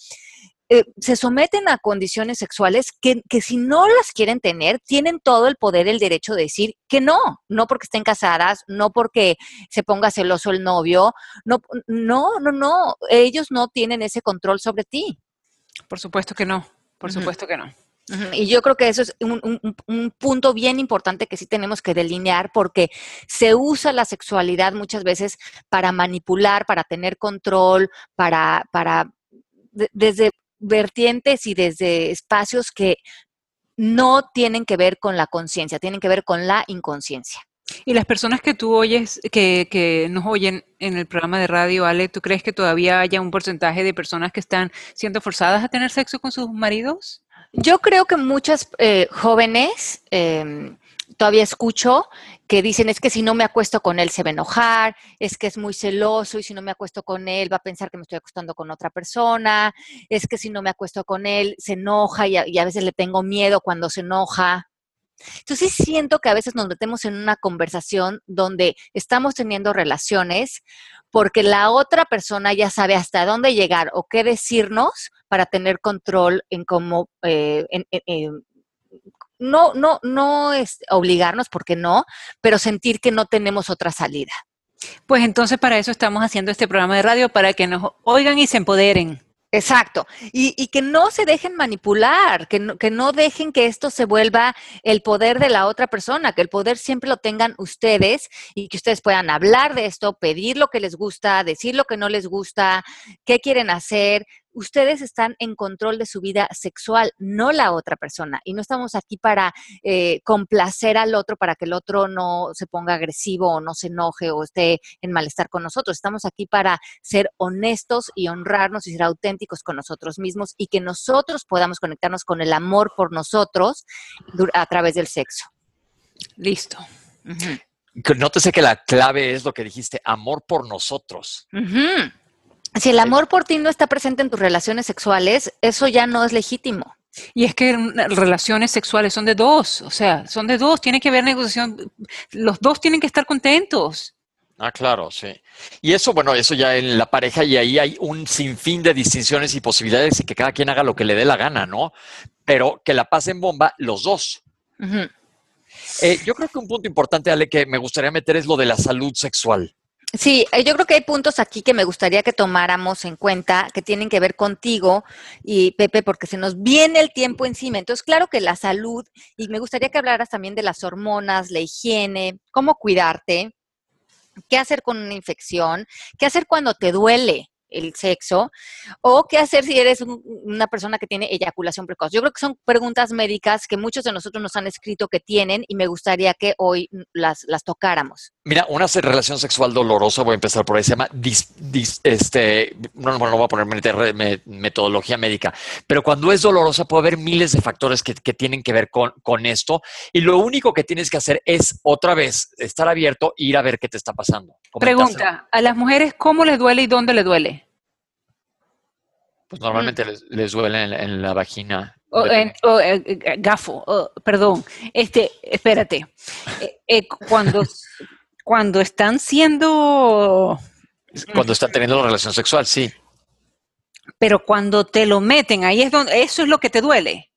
eh, se someten a condiciones sexuales que, que si no las quieren tener, tienen todo el poder, el derecho de decir que no, no porque estén casadas, no porque se ponga celoso el novio, no, no, no, no, ellos no tienen ese control sobre ti. Por supuesto que no. Por supuesto que no. Y yo creo que eso es un, un- un- un punto bien importante que sí tenemos que delinear porque se usa la sexualidad muchas veces para manipular, para tener control, para, para de- desde vertientes y desde espacios que no tienen que ver con la conciencia, tienen que ver con la inconsciencia. Y las personas que tú oyes, que, que nos oyen en el programa de radio, Ale, ¿tú crees que todavía haya un porcentaje de personas que están siendo forzadas a tener sexo con sus maridos? Yo creo que muchas eh, jóvenes em, todavía escucho que dicen es que si no me acuesto con él se va a enojar, es que es muy celoso y si no me acuesto con él va a pensar que me estoy acostando con otra persona, es que si no me acuesto con él se enoja y a, y a veces le tengo miedo cuando se enoja. Entonces sí siento que a veces nos metemos en una conversación donde estamos teniendo relaciones porque la otra persona ya sabe hasta dónde llegar o qué decirnos para tener control en cómo, eh, no, no, no es obligarnos, porque no, pero sentir que no tenemos otra salida. Pues entonces para eso estamos haciendo este programa de radio, para que nos oigan y se empoderen. Exacto. Y, y que no se dejen manipular, que no, que no dejen que esto se vuelva el poder de la otra persona, que el poder siempre lo tengan ustedes y que ustedes puedan hablar de esto, pedir lo que les gusta, decir lo que no les gusta, qué quieren hacer. Ustedes están en control de su vida sexual, no la otra persona. Y no estamos aquí para eh, complacer al otro, para que el otro no se ponga agresivo o no se enoje o esté en malestar con nosotros. Estamos aquí para ser honestos y honrarnos y ser auténticos con nosotros mismos y que nosotros podamos conectarnos con el amor por nosotros a través del sexo. Listo. Que Nótese que la clave es lo que dijiste, amor por nosotros. Si el amor por ti no está presente en tus relaciones sexuales, eso ya no es legítimo. Y es que relaciones sexuales son de dos, o sea, son de dos, tiene que haber negociación, los dos tienen que estar contentos. Ah, claro, sí. Y eso, bueno, eso ya en la pareja y ahí hay un sinfín de distinciones y posibilidades y que cada quien haga lo que le dé la gana, ¿no? Pero que la pasen bomba los dos. Eh, yo creo que un punto importante, Ale, que me gustaría meter es lo de la salud sexual. Sí, eh, yo creo que hay puntos aquí que me gustaría que tomáramos en cuenta que tienen que ver contigo y Pepe, porque se nos viene el tiempo encima. Entonces, claro que la salud, y me gustaría que hablaras también de las hormonas, la higiene, cómo cuidarte, qué hacer con una infección, qué hacer cuando te duele el sexo, o qué hacer si eres un- una persona que tiene eyaculación precoz. Yo creo que son preguntas médicas que muchos de nosotros nos han escrito que tienen y me gustaría que hoy las, las tocáramos. Mira, una relación sexual dolorosa, voy a empezar por ahí, se llama dis- dis- este, no, no, no voy a poner metodología médica, pero cuando es dolorosa puede haber miles de factores que, que tienen que ver con, con esto y lo único que tienes que hacer es otra vez estar abierto e ir a ver qué te está pasando. Pregunta, ¿a las mujeres cómo les duele y dónde les duele? Pues normalmente les, les duele en, la- en la vagina. O, en- o, eh, eh, gafo, oh, perdón. Este, espérate. Eh, eh, cuando, cuando están siendo, Cuando están teniendo la relación sexual, sí. pero cuando te lo meten, ahí es donde, eso es lo que te duele.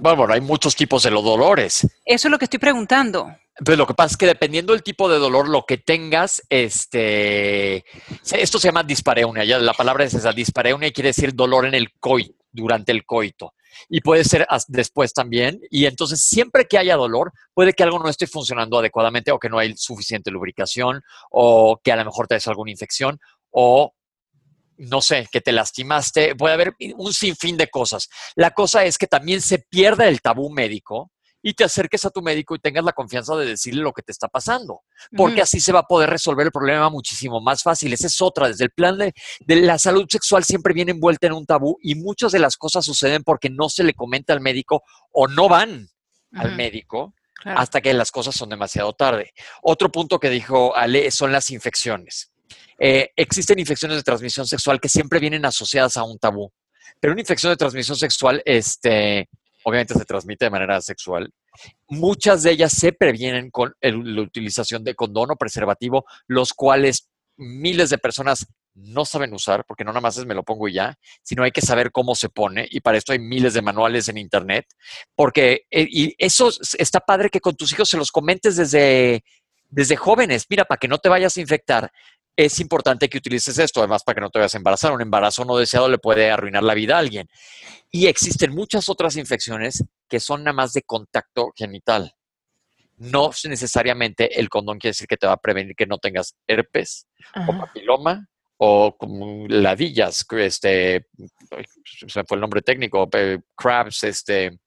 Bueno, hay muchos tipos de los dolores. Eso es lo que estoy preguntando. Pero lo que pasa es que dependiendo del tipo de dolor, lo que tengas, este, esto se llama dispareunia. Ya la palabra es esa, dispareunia quiere decir dolor en el coito, durante el coito. y puede ser después también. Y entonces, siempre que haya dolor, puede que algo no esté funcionando adecuadamente o que no hay suficiente lubricación o que a lo mejor te des alguna infección o no sé, que te lastimaste, puede haber un sinfín de cosas. La cosa es que también se pierda el tabú médico y te acerques a tu médico y tengas la confianza de decirle lo que te está pasando, porque así se va a poder resolver el problema muchísimo más fácil. Esa es otra, desde el plan de, la salud sexual siempre viene envuelta en un tabú y muchas de las cosas suceden porque no se le comenta al médico o no van al médico hasta que las cosas son demasiado tarde. Otro punto que dijo Ale son las infecciones. Eh, existen infecciones de transmisión sexual que siempre vienen asociadas a un tabú, pero una infección de transmisión sexual, este, obviamente se transmite de manera sexual. Muchas de ellas se previenen con la utilización de condón o preservativo, los cuales miles de personas no saben usar, porque no nada más es me lo pongo y ya, sino hay que saber cómo se pone, y para esto hay miles de manuales en internet, porque eh, y eso está padre que con tus hijos se los comentes desde, desde jóvenes, mira, para que no te vayas a infectar, es importante que utilices esto, además para que no te vayas a embarazar. Un embarazo no deseado le puede arruinar la vida a alguien. Y existen muchas otras infecciones que son nada más de contacto genital. No necesariamente el condón quiere decir que te va a prevenir que no tengas herpes o papiloma o ladillas, este, se fue el nombre técnico, crabs, este,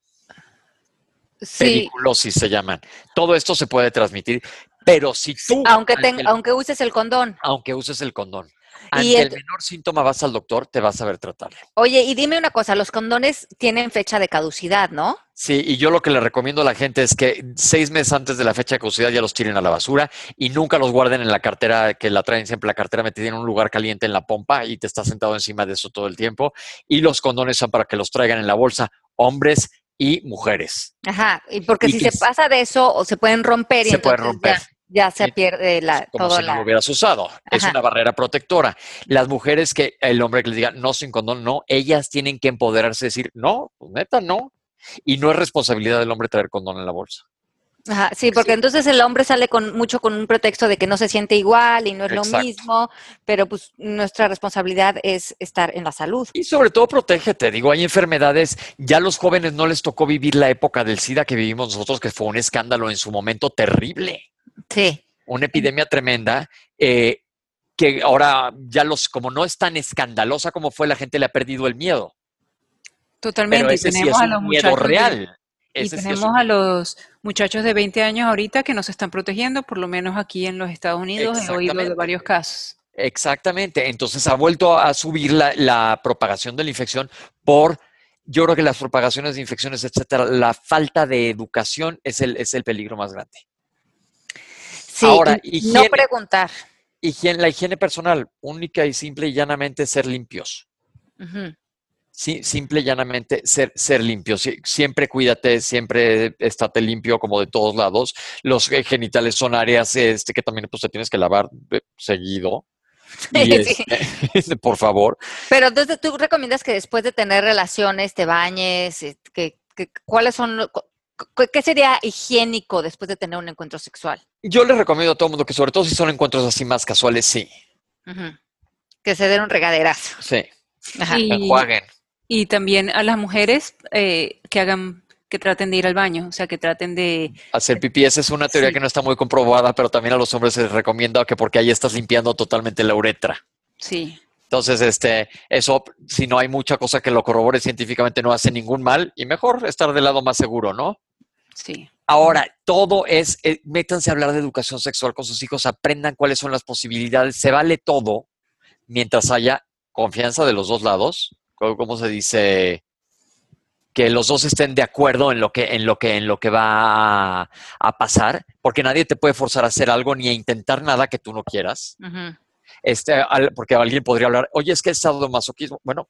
sí. se llaman. Todo esto se puede transmitir, pero si tú... Aunque, aunque uses el condón. Aunque uses el condón. Ante el, menor síntoma vas al doctor, te vas a ver tratarlo. Oye, y dime una cosa, los condones tienen fecha de caducidad, ¿no? Sí, y yo lo que le recomiendo a la gente es que seis meses antes de la fecha de caducidad ya los tiren a la basura y nunca los guarden en la cartera, que la traen siempre la cartera metida en un lugar caliente en la pompa y te estás sentado encima de eso todo el tiempo. Y los condones son para que los traigan en la bolsa hombres y mujeres. Ajá, y porque si se pasa de eso o se pueden romper. Se pueden romper ya se pierde la como si no lo hubieras usado. Es una barrera protectora. Las mujeres que el hombre que les diga no sin condón, no, ellas tienen que empoderarse y decir, no, pues neta, no. Y no es responsabilidad del hombre traer condón en la bolsa. Ajá, sí, porque entonces el hombre sale con mucho con un pretexto de que no se siente igual y no es lo mismo, pero pues nuestra responsabilidad es estar en la salud. Y sobre todo protégete, digo, hay enfermedades, ya a los jóvenes no les tocó vivir la época del SIDA que vivimos nosotros, que fue un escándalo en su momento terrible. Sí. Una epidemia tremenda. Eh, que ahora ya los, como no es tan escandalosa como fue, la gente le ha perdido el miedo. Totalmente. tenemos a los miedo real. y tenemos a los muchachos de 20 años ahorita que nos están protegiendo, por lo menos aquí en los Estados Unidos he oído de varios casos. Exactamente. Entonces ha vuelto a subir la, propagación de la infección por, yo creo que las propagaciones de infecciones, etcétera, la falta de educación es el, es el peligro más grande. Sí, Ahora, no preguntar. Higiene, la higiene personal, única y simple y llanamente ser limpios. Sí, simple y llanamente ser, ser limpios. siempre cuídate, siempre estate limpio como de todos lados. Los genitales son áreas este, que también pues, te tienes que lavar seguido. Este, por favor. Pero entonces tú recomiendas que después de tener relaciones te bañes, eh, que, que, ¿cuáles son ¿Qué sería higiénico después de tener un encuentro sexual? Yo les recomiendo a todo el mundo que, sobre todo si son encuentros así más casuales, sí. Que se den un regaderazo. Sí. Y, Enjuaguen. Y también a las mujeres eh, que hagan, que traten de ir al baño, o sea, que traten de... Hacer pipí, esa es una teoría que no está muy comprobada, pero también a los hombres se les recomienda que porque ahí estás limpiando totalmente la uretra. Sí. Entonces, este, eso, si no hay mucha cosa que lo corrobore científicamente, no hace ningún mal y mejor estar del lado más seguro, ¿no? Sí. Ahora, todo es, eh, métanse a hablar de educación sexual con sus hijos, aprendan cuáles son las posibilidades, se vale todo mientras haya confianza de los dos lados, ¿cómo se dice? Que los dos estén de acuerdo en lo que, en lo que, en lo que va a, pasar, porque nadie te puede forzar a hacer algo ni a intentar nada que tú no quieras. este, porque alguien podría hablar, oye, es que es sadomasoquismo. Bueno,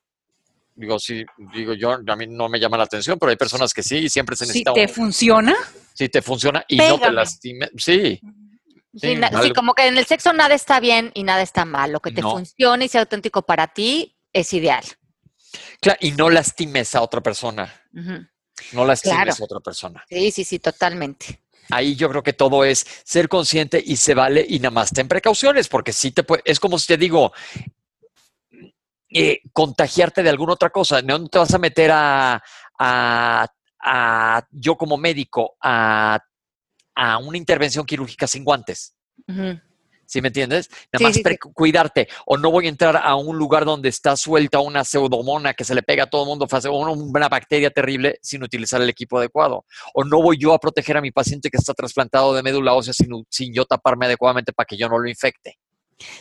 Digo, sí, digo yo, a mí no me llama la atención, pero hay personas que sí y siempre se necesita. Si te funciona. Si te funciona y no te lastime. Sí. Sí, como que en el sexo nada está bien y nada está mal. Lo que te funcione y sea auténtico para ti es ideal. Claro, y no lastimes a otra persona. No lastimes a otra persona. Sí, sí, sí, totalmente. Ahí yo creo que todo es ser consciente y se vale y nada más ten precauciones, porque sí te puede, es como si te digo, eh, contagiarte de alguna otra cosa. No te vas a meter a, a, a yo como médico a, a una intervención quirúrgica sin guantes. ¿Sí me entiendes? Nada Sí, más sí, cuidarte. O no voy a entrar a un lugar donde está suelta una pseudomona que se le pega a todo el mundo, una, bacteria terrible sin utilizar el equipo adecuado. O no voy yo a proteger a mi paciente que está trasplantado de médula ósea sin, sin yo taparme adecuadamente para que yo no lo infecte.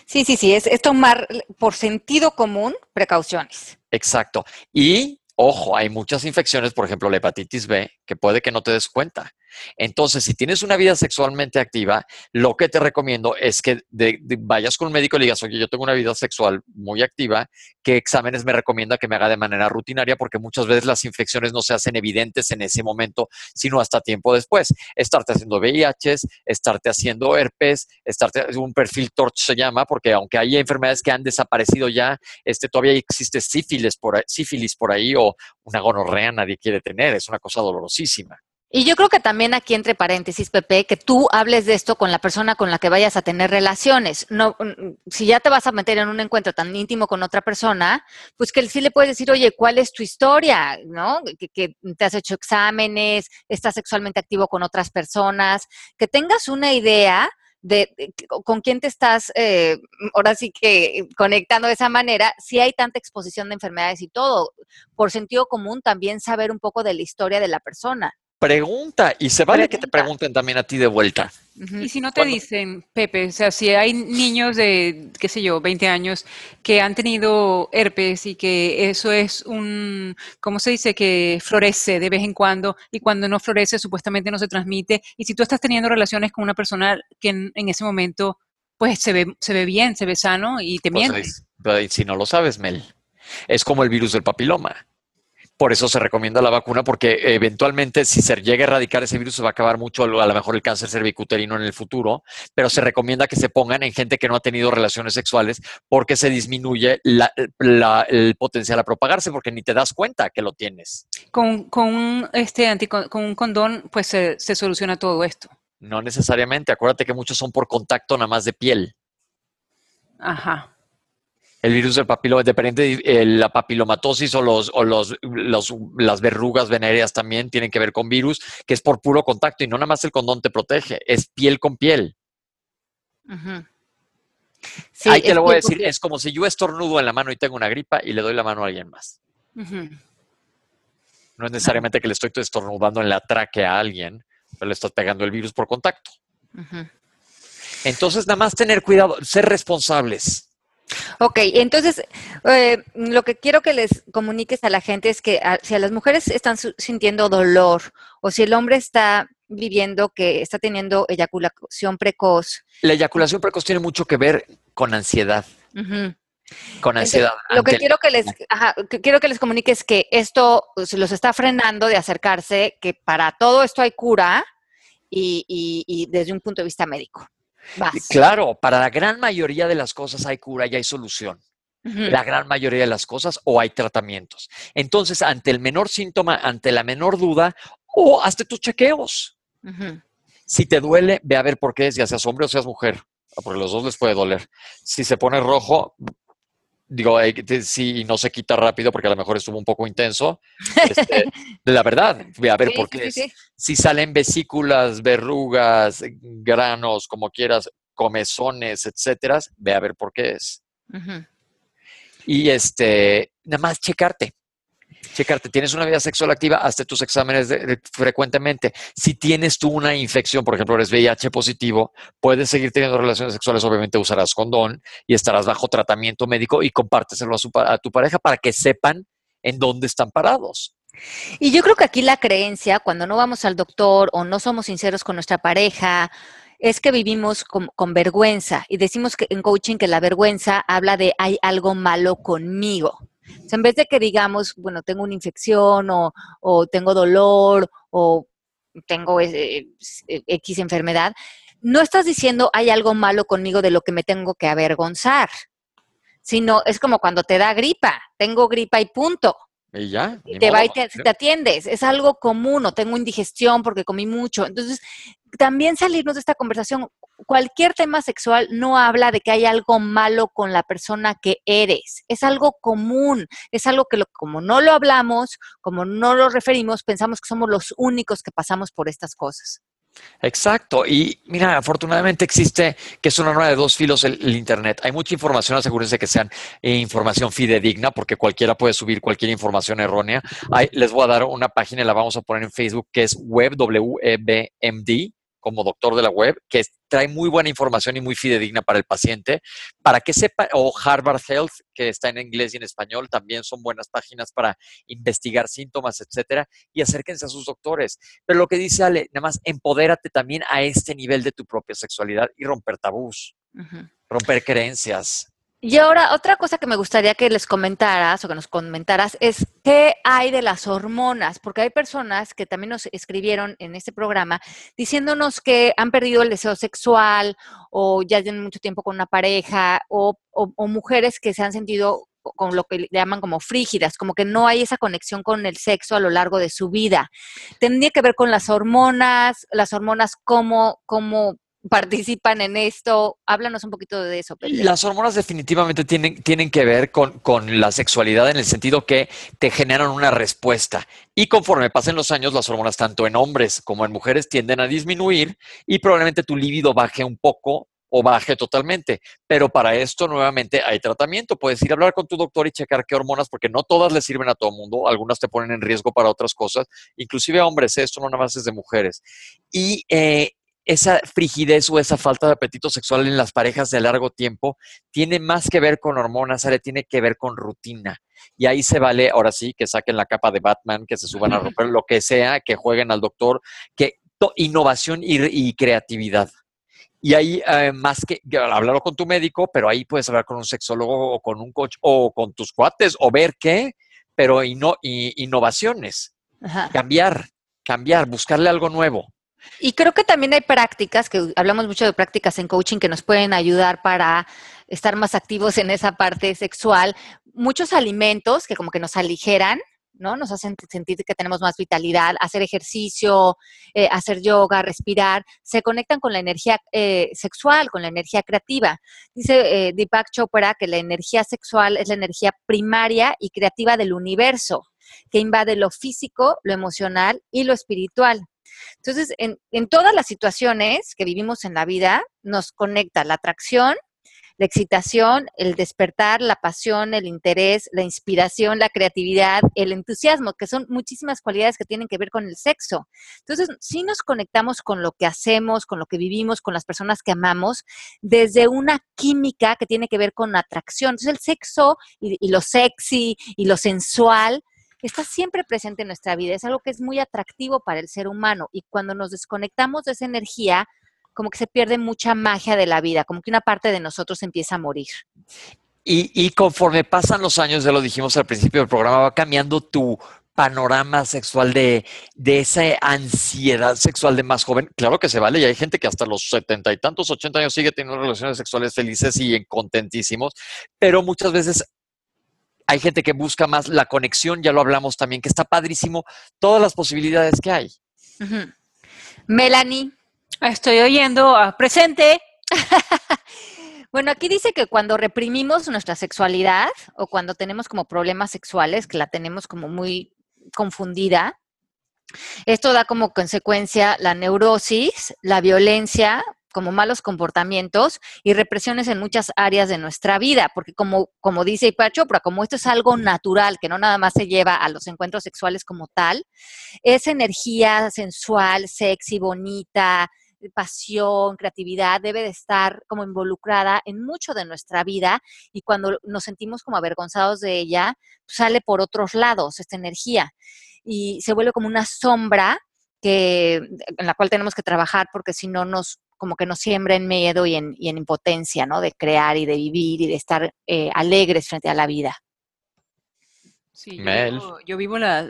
Sí, sí, sí, es, tomar por sentido común precauciones. Exacto. Y, ojo, hay muchas infecciones, por ejemplo, la hepatitis B, que puede que no te des cuenta. Entonces, si tienes una vida sexualmente activa, lo que te recomiendo es que de- vayas con un médico y digas, oye, yo tengo una vida sexual muy activa, ¿qué exámenes me recomienda que me haga de manera rutinaria? Porque muchas veces las infecciones no se hacen evidentes en ese momento, sino hasta tiempo después. Estarte haciendo VIH, estarte haciendo herpes, estarte un perfil TORCH se llama, porque aunque hay enfermedades que han desaparecido ya, este, todavía existe sífilis por, sífilis por ahí o una gonorrea nadie quiere tener, es una cosa dolorosísima. Y yo creo que también aquí entre paréntesis, Pepe, que tú hables de esto con la persona con la que vayas a tener relaciones. No, mm, si ya te vas a meter en un encuentro tan íntimo con otra persona, pues que sí le puedes decir, oye, ¿cuál es tu historia? ¿No? Que te has hecho exámenes, estás sexualmente activo con otras personas, que tengas una idea de, con quién te estás, eh, ahora sí que conectando de esa manera, si hay tanta exposición de enfermedades y todo. Por sentido común, también saber un poco de la historia de la persona. Pregunta, y se vale que te pregunten también a ti de vuelta. Y si no te dicen, Pepe, o sea, si hay niños de, qué sé yo, 20 años que han tenido herpes y que eso es un, ¿cómo se dice? Que florece de vez en cuando y cuando no florece supuestamente no se transmite. Y si tú estás teniendo relaciones con una persona que en, en ese momento pues se ve, se ve bien, se ve sano y te Pues, miente. es- pero si no lo sabes, Mel, es como el virus del papiloma. Por eso se recomienda la vacuna, porque eventualmente si se llega a erradicar ese virus se va a acabar mucho, a lo mejor el cáncer cervicuterino en el futuro, pero se recomienda que se pongan en gente que no ha tenido relaciones sexuales porque se disminuye la- la- el potencial a propagarse, porque ni te das cuenta que lo tienes. Con, con, un, este, antico- con un condón pues se, se soluciona todo esto. No necesariamente, acuérdate que muchos son por contacto nada más de piel. Ajá. El virus del papiloma, depende de la papilomatosis o, los, o los, los- las verrugas venéreas también tienen que ver con virus, que es por puro contacto y no nada más el condón te protege, es piel con piel. Ujú. Sí, Ahí te lo voy a decir, es como si yo estornudo en la mano y tengo una gripa y le doy la mano a alguien más. No es necesariamente que le estoy estornudando en la tráquea a alguien, pero le estás pegando el virus por contacto. Entonces, nada más tener cuidado, ser responsables. Ok, entonces eh, lo que quiero que les comuniques a la gente es que a- si a las mujeres están sintiendo dolor o si el hombre está viviendo que está teniendo eyaculación precoz, La eyaculación precoz tiene mucho que ver con ansiedad, con Entonces, ansiedad. lo que quiero que les ajá, que quiero que les comunique es que esto se los está frenando de acercarse, que para todo esto hay cura y, y- y desde un punto de vista médico. Vas. Claro, para la gran mayoría de las cosas hay cura y hay solución. La gran mayoría de las cosas o hay tratamientos. Entonces, ante el menor síntoma, ante la menor duda, o hazte tus chequeos. Si te duele, ve a ver por qué es, ya seas hombre o seas mujer, porque los dos les puede doler. Si se pone rojo, digo, si no se quita rápido, porque a lo mejor estuvo un poco intenso, este, la verdad, ve a ver Sí, por sí, qué sí, es. sí. Si salen vesículas, verrugas, granos, como quieras, comezones, etcétera, ve a ver por qué es. Y este, nada más checarte. Checarte, tienes una vida sexual activa, hazte tus exámenes frecuentemente. Si tienes tú una infección, por ejemplo, eres VIH positivo, puedes seguir teniendo relaciones sexuales, obviamente usarás condón y estarás bajo tratamiento médico y compárteselo a, su a tu pareja para que sepan en dónde están parados. Y yo creo que aquí la creencia, cuando no vamos al doctor o no somos sinceros con nuestra pareja, es que vivimos con, con vergüenza y decimos que en coaching que la vergüenza habla de hay algo malo conmigo. O sea, en vez de que digamos, bueno, tengo una infección o, o tengo dolor o tengo eh, eh, X enfermedad, no estás diciendo hay algo malo conmigo de lo que me tengo que avergonzar, sino es como cuando te da gripa, tengo gripa y punto Y ya. y te va y te, te atiendes. Es algo común, o tengo indigestión porque comí mucho. Entonces, también salirnos de esta conversación. Cualquier tema sexual no habla de que hay algo malo con la persona que eres. Es algo común, es algo que como no lo hablamos, como no lo referimos, pensamos que somos los únicos que pasamos por estas cosas. Exacto. Y mira, afortunadamente existe, que es una nueva de dos filos el, Internet. Hay mucha información, asegúrense que sean eh, información fidedigna, porque cualquiera puede subir cualquier información errónea. les voy a dar una página la vamos a poner en Facebook que es webwebmd como doctor de la web, que trae muy buena información y muy fidedigna para el paciente, para que sepa, o Harvard Health, que está en inglés y en español, también son buenas páginas para investigar síntomas, etcétera, y acérquense a sus doctores. Pero lo que dice Ale, nada más empodérate también a este nivel de tu propia sexualidad y romper tabús, romper creencias. Y ahora, otra cosa que me gustaría que les comentaras o que nos comentaras es qué hay de las hormonas, porque hay personas que también nos escribieron en este programa diciéndonos que han perdido el deseo sexual o ya tienen mucho tiempo con una pareja o, mujeres que se han sentido con lo que llaman como frígidas, como que no hay esa conexión con el sexo a lo largo de su vida. Tendría que ver con las hormonas, las hormonas, cómo, cómo participan en esto. Háblanos un poquito de eso. Las hormonas definitivamente tienen, tienen que ver con, con, la sexualidad en el sentido que te generan una respuesta. Y conforme pasen los años, las hormonas tanto en hombres como en mujeres tienden a disminuir y probablemente tu líbido baje un poco o baje totalmente. Pero para esto nuevamente hay tratamiento. Puedes ir a hablar con tu doctor y checar qué hormonas, porque no todas le sirven a todo el mundo. Algunas te ponen en riesgo para otras cosas, inclusive a hombres. Esto no nada más es de mujeres. Y eh, esa frigidez o esa falta de apetito sexual en las parejas de largo tiempo tiene más que ver con hormonas, tiene que ver con rutina. Y ahí se vale, ahora sí, que saquen la capa de Batman, que se suban a romper lo que sea, que jueguen al doctor, que innovación y, creatividad. Y ahí, eh, más que hablarlo con tu médico, pero ahí puedes hablar con un sexólogo o con un coach o con tus cuates o ver qué, pero innovaciones. Cambiar, cambiar, buscarle algo nuevo. Y creo que también hay prácticas, que hablamos mucho de prácticas en coaching que nos pueden ayudar para estar más activos en esa parte sexual. Muchos alimentos que como que nos aligeran, ¿no? Nos hacen sentir que tenemos más vitalidad, hacer ejercicio, eh, hacer yoga, respirar, se conectan con la energía eh, sexual, con la energía creativa. Dice eh, Deepak Chopra que la energía sexual es la energía primaria y creativa del universo, que invade lo físico, lo emocional y lo espiritual. Entonces, en, todas las situaciones que vivimos en la vida, nos conecta la atracción, la excitación, el despertar, la pasión, el interés, la inspiración, la creatividad, el entusiasmo, que son muchísimas cualidades que tienen que ver con el sexo. Entonces, si nos conectamos con lo que hacemos, con lo que vivimos, con las personas que amamos, desde una química que tiene que ver con atracción. Entonces, el sexo y lo sexy y lo sensual está siempre presente en nuestra vida, es algo que es muy atractivo para el ser humano y cuando nos desconectamos de esa energía, como que se pierde mucha magia de la vida, como que una parte de nosotros empieza a morir. Y, conforme pasan los años, ya lo dijimos al principio del programa, va cambiando tu panorama sexual de, de, esa ansiedad sexual de más joven, claro que se vale, y hay gente que hasta los setenta y tantos, ochenta años sigue teniendo relaciones sexuales felices y contentísimos, pero muchas veces hay gente que busca más la conexión, ya lo hablamos también, que está padrísimo, todas las posibilidades que hay. Melanie. Estoy oyendo, a presente. bueno, aquí dice que cuando reprimimos nuestra sexualidad o cuando tenemos como problemas sexuales, que la tenemos como muy confundida, esto da como consecuencia la neurosis, la violencia, como malos comportamientos y represiones en muchas áreas de nuestra vida, porque como, como dice Ipacho, pero como esto es algo natural, que no nada más se lleva a los encuentros sexuales como tal, esa energía sensual, sexy, bonita, pasión, creatividad debe de estar como involucrada en mucho de nuestra vida y cuando nos sentimos como avergonzados de ella, sale por otros lados esta energía y se vuelve como una sombra que, en la cual tenemos que trabajar porque si no nos como que nos siembra en miedo y en, impotencia, ¿no? De crear y de vivir y de estar eh, alegres frente a la vida. Sí, yo, vivo, la...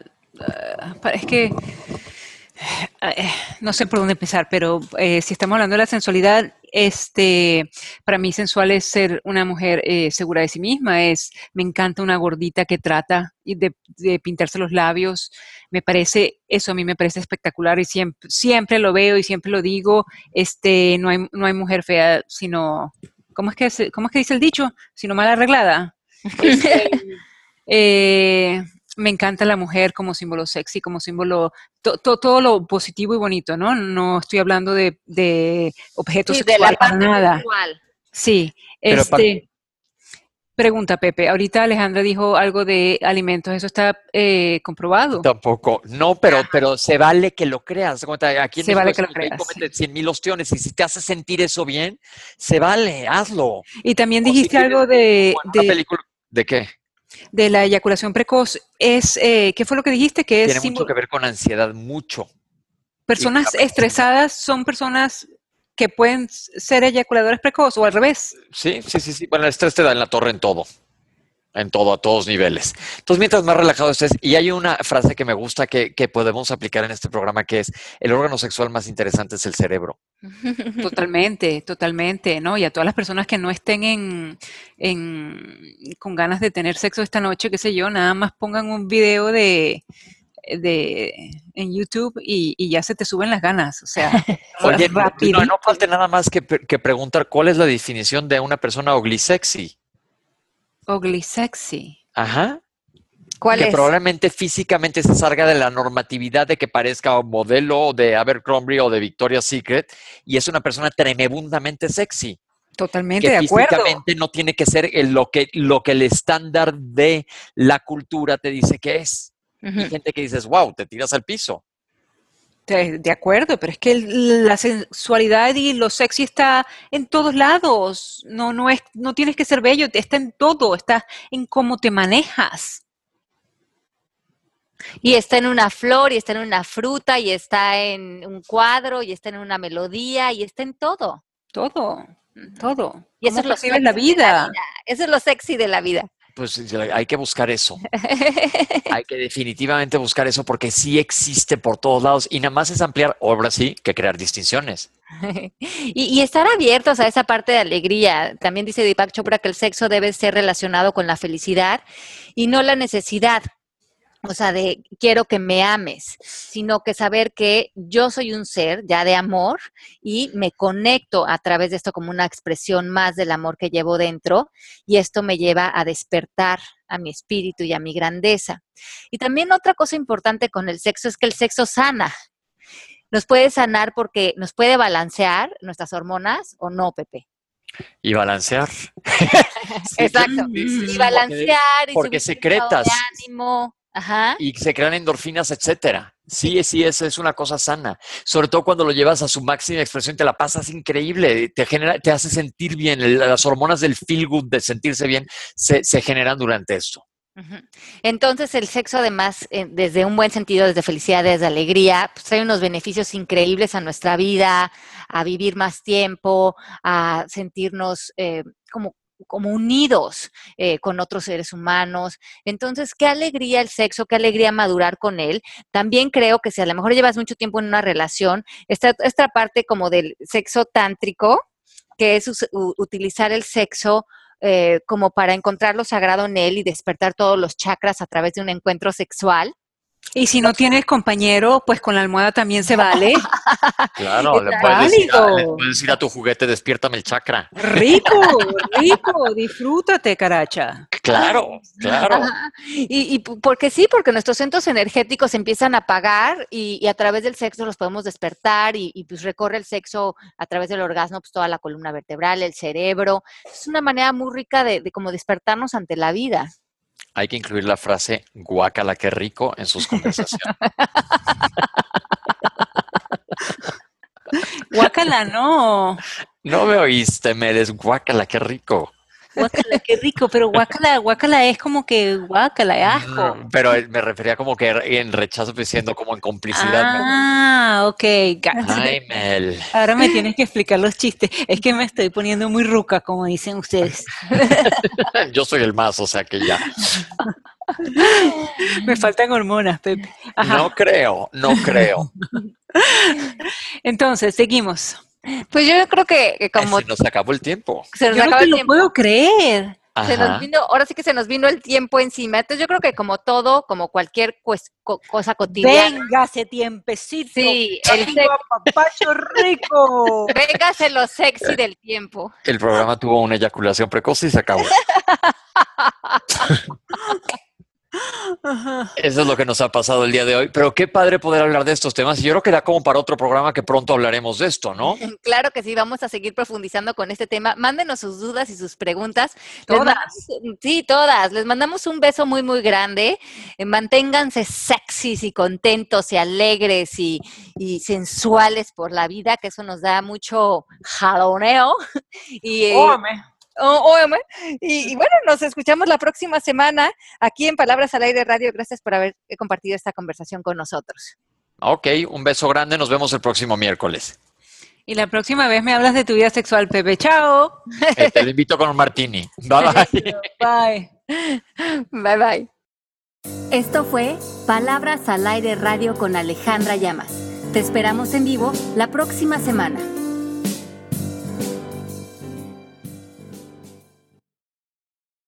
es que... Eh, no sé por dónde empezar, pero eh, si estamos hablando de la sensualidad, este, para mí sensual es ser una mujer eh, segura de sí misma, es, me encanta una gordita que trata de, de, pintarse los labios, me parece, eso a mí me parece espectacular y siempre, siempre lo veo y siempre lo digo, este, no hay, no hay mujer fea, sino, ¿cómo es que, cómo es que dice el dicho? Sino mal arreglada. Este, eh, me encanta la mujer como símbolo sexy, como símbolo, todo lo positivo y bonito, ¿no? No estoy hablando de, de objetos sí, de la parte nada. Sexual. Sí, Pero este, pregunta Pepe, ahorita Alejandra dijo algo de alimentos, ¿eso está eh, comprobado? Tampoco, no, pero, pero se vale que lo creas. Aquí en Se vale que lo decimos, "Ven, creas, cómete 100 mil ostiones y si te hace sentir eso bien, se vale, hazlo. Y también si dijiste algo de, una de, película, ¿De qué? De la eyaculación precoz. Es, eh, ¿Qué fue lo que dijiste? Que es Tiene mucho que ver con ansiedad, mucho. personas estresadas son personas que pueden ser eyaculadores precoz o al revés. Sí, sí, sí, sí. Bueno, el estrés te da en la torre en todo. En todo, a todos niveles. Entonces, mientras más relajado estés, y hay una frase que me gusta que, que podemos aplicar en este programa, que es, el órgano sexual más interesante es el cerebro. Totalmente, totalmente, ¿no? Y a todas las personas que no estén en, en- con ganas de tener sexo esta noche, qué sé yo, nada más pongan un video de, de en YouTube y, y ya se te suben las ganas, o sea, Oye, no, no falta nada más que, que preguntar cuál es la definición de una persona ugly sexy. Ugly sexy. Ajá. ¿Cuál que es? probablemente físicamente se salga de la normatividad de que parezca un modelo de Abercrombie o de Victoria's Secret y es una persona tremendamente sexy. Totalmente que de acuerdo. físicamente no tiene que ser el- lo, que, lo que el estándar de la cultura te dice que es. Hay gente que dices, wow, te tiras al piso. De, acuerdo, pero es que la sensualidad y lo sexy está en todos lados. No, no es, no tienes que ser bello, está en todo, está en cómo te manejas. Y está en una flor, y está en una fruta, y está en un cuadro, y está en una melodía, y está en todo. Todo, todo. Y eso ¿Cómo es lo percibes la sexy de la vida? Eso es lo sexy de la vida. Pues hay que buscar eso. Hay que definitivamente buscar eso porque sí existe por todos lados y nada más es ampliar, ahora sí, que crear distinciones. y, y estar abiertos a esa parte de alegría. También dice Deepak Chopra que el sexo debe ser relacionado con la felicidad y no la necesidad. O sea, de quiero que me ames, sino que saber que yo soy un ser ya de amor y me conecto a través de esto como una expresión más del amor que llevo dentro y esto me lleva a despertar a mi espíritu y a mi grandeza. Y también otra cosa importante con el sexo es que el sexo sana. Nos puede sanar porque nos puede balancear nuestras hormonas o no, Pepe. Y balancear. Exacto. sí, sí, sí, Y porque- balancear y porque tu estado secretas. de ánimo. Ajá. y se crean endorfinas, etcétera. Sí, sí, eso es una cosa sana. Sobre todo cuando lo llevas a su máxima expresión, te la pasas increíble, te genera, te hace sentir bien. Las hormonas del feel good, de sentirse bien, se, se generan durante esto. Entonces el sexo además, eh, desde un buen sentido, desde felicidad, desde alegría, pues trae unos beneficios increíbles a nuestra vida, a vivir más tiempo, a sentirnos eh, como, como unidos eh, con otros seres humanos. Entonces, qué alegría el sexo, qué alegría madurar con él. También creo que si a lo mejor llevas mucho tiempo en una relación, esta, esta parte como del sexo tántrico, que es utilizar el sexo eh, como para encontrar lo sagrado en él y despertar todos los chakras a través de un encuentro sexual. Y si no tienes compañero, pues con la almohada también se vale. Claro, le Es puedes, decir a, le válido. puedes decir a tu juguete, despiértame el chakra. Rico, rico, disfrútate, caracha. Claro, claro. Y, y porque sí, porque nuestros centros energéticos empiezan a apagar y, y a través del sexo los podemos despertar y, y, pues recorre el sexo a través del orgasmo, pues toda la columna vertebral, el cerebro. Es una manera muy rica de, de como despertarnos ante la vida. Hay que incluir la frase guácala, qué rico en sus conversaciones. Guácala, no. No me oíste, Meres, guácala, qué rico. Guácala, qué rico, pero guácala, guácala es como que guácala, es asco. Mm, Pero me refería como que en rechazo, pues, diciendo como en complicidad. Ah, ok, gotcha. Ay, Mel. Ahora me tienes que explicar los chistes. Es que me estoy poniendo muy ruca, como dicen ustedes. Yo soy el más, o sea que ya. Me faltan hormonas, Pepe. Ajá. No creo, no creo. Entonces, seguimos. Pues yo creo que, que como Se nos acabó el tiempo. se nos Yo no te el lo tiempo, puedo creer. se nos vino, ahora sí que se nos vino el tiempo encima. Entonces yo creo que como todo, como cualquier co- cosa cotidiana, Véngase tiempecito. sí, el papacho rico. véngase lo sexy del tiempo. El programa tuvo una eyaculación precoz y se acabó. Eso es lo que nos ha pasado el día de hoy. Pero qué padre poder hablar de estos temas. Y yo creo que da como para otro programa que pronto hablaremos de esto, ¿no? Claro que sí, vamos a seguir profundizando con este tema. Mándenos sus dudas y sus preguntas. Todas. mandamos- sí, todas. Les mandamos un beso muy, muy grande. Eh, manténganse sexys y contentos y alegres y, y sensuales por la vida, que eso nos da mucho jaloneo. Y, eh, Óyeme. Y, y bueno, nos escuchamos la próxima semana aquí en Palabras al Aire Radio. Gracias por haber eh, compartido esta conversación con nosotros. Ok, un beso grande. Nos vemos el próximo miércoles. Y la próxima vez me hablas de tu vida sexual, Pepe. Chao. Eh, te lo invito con un martini. Bye bye. Bye. Bye bye. Esto fue Palabras al Aire Radio con Alejandra Llamas. Te esperamos en vivo la próxima semana.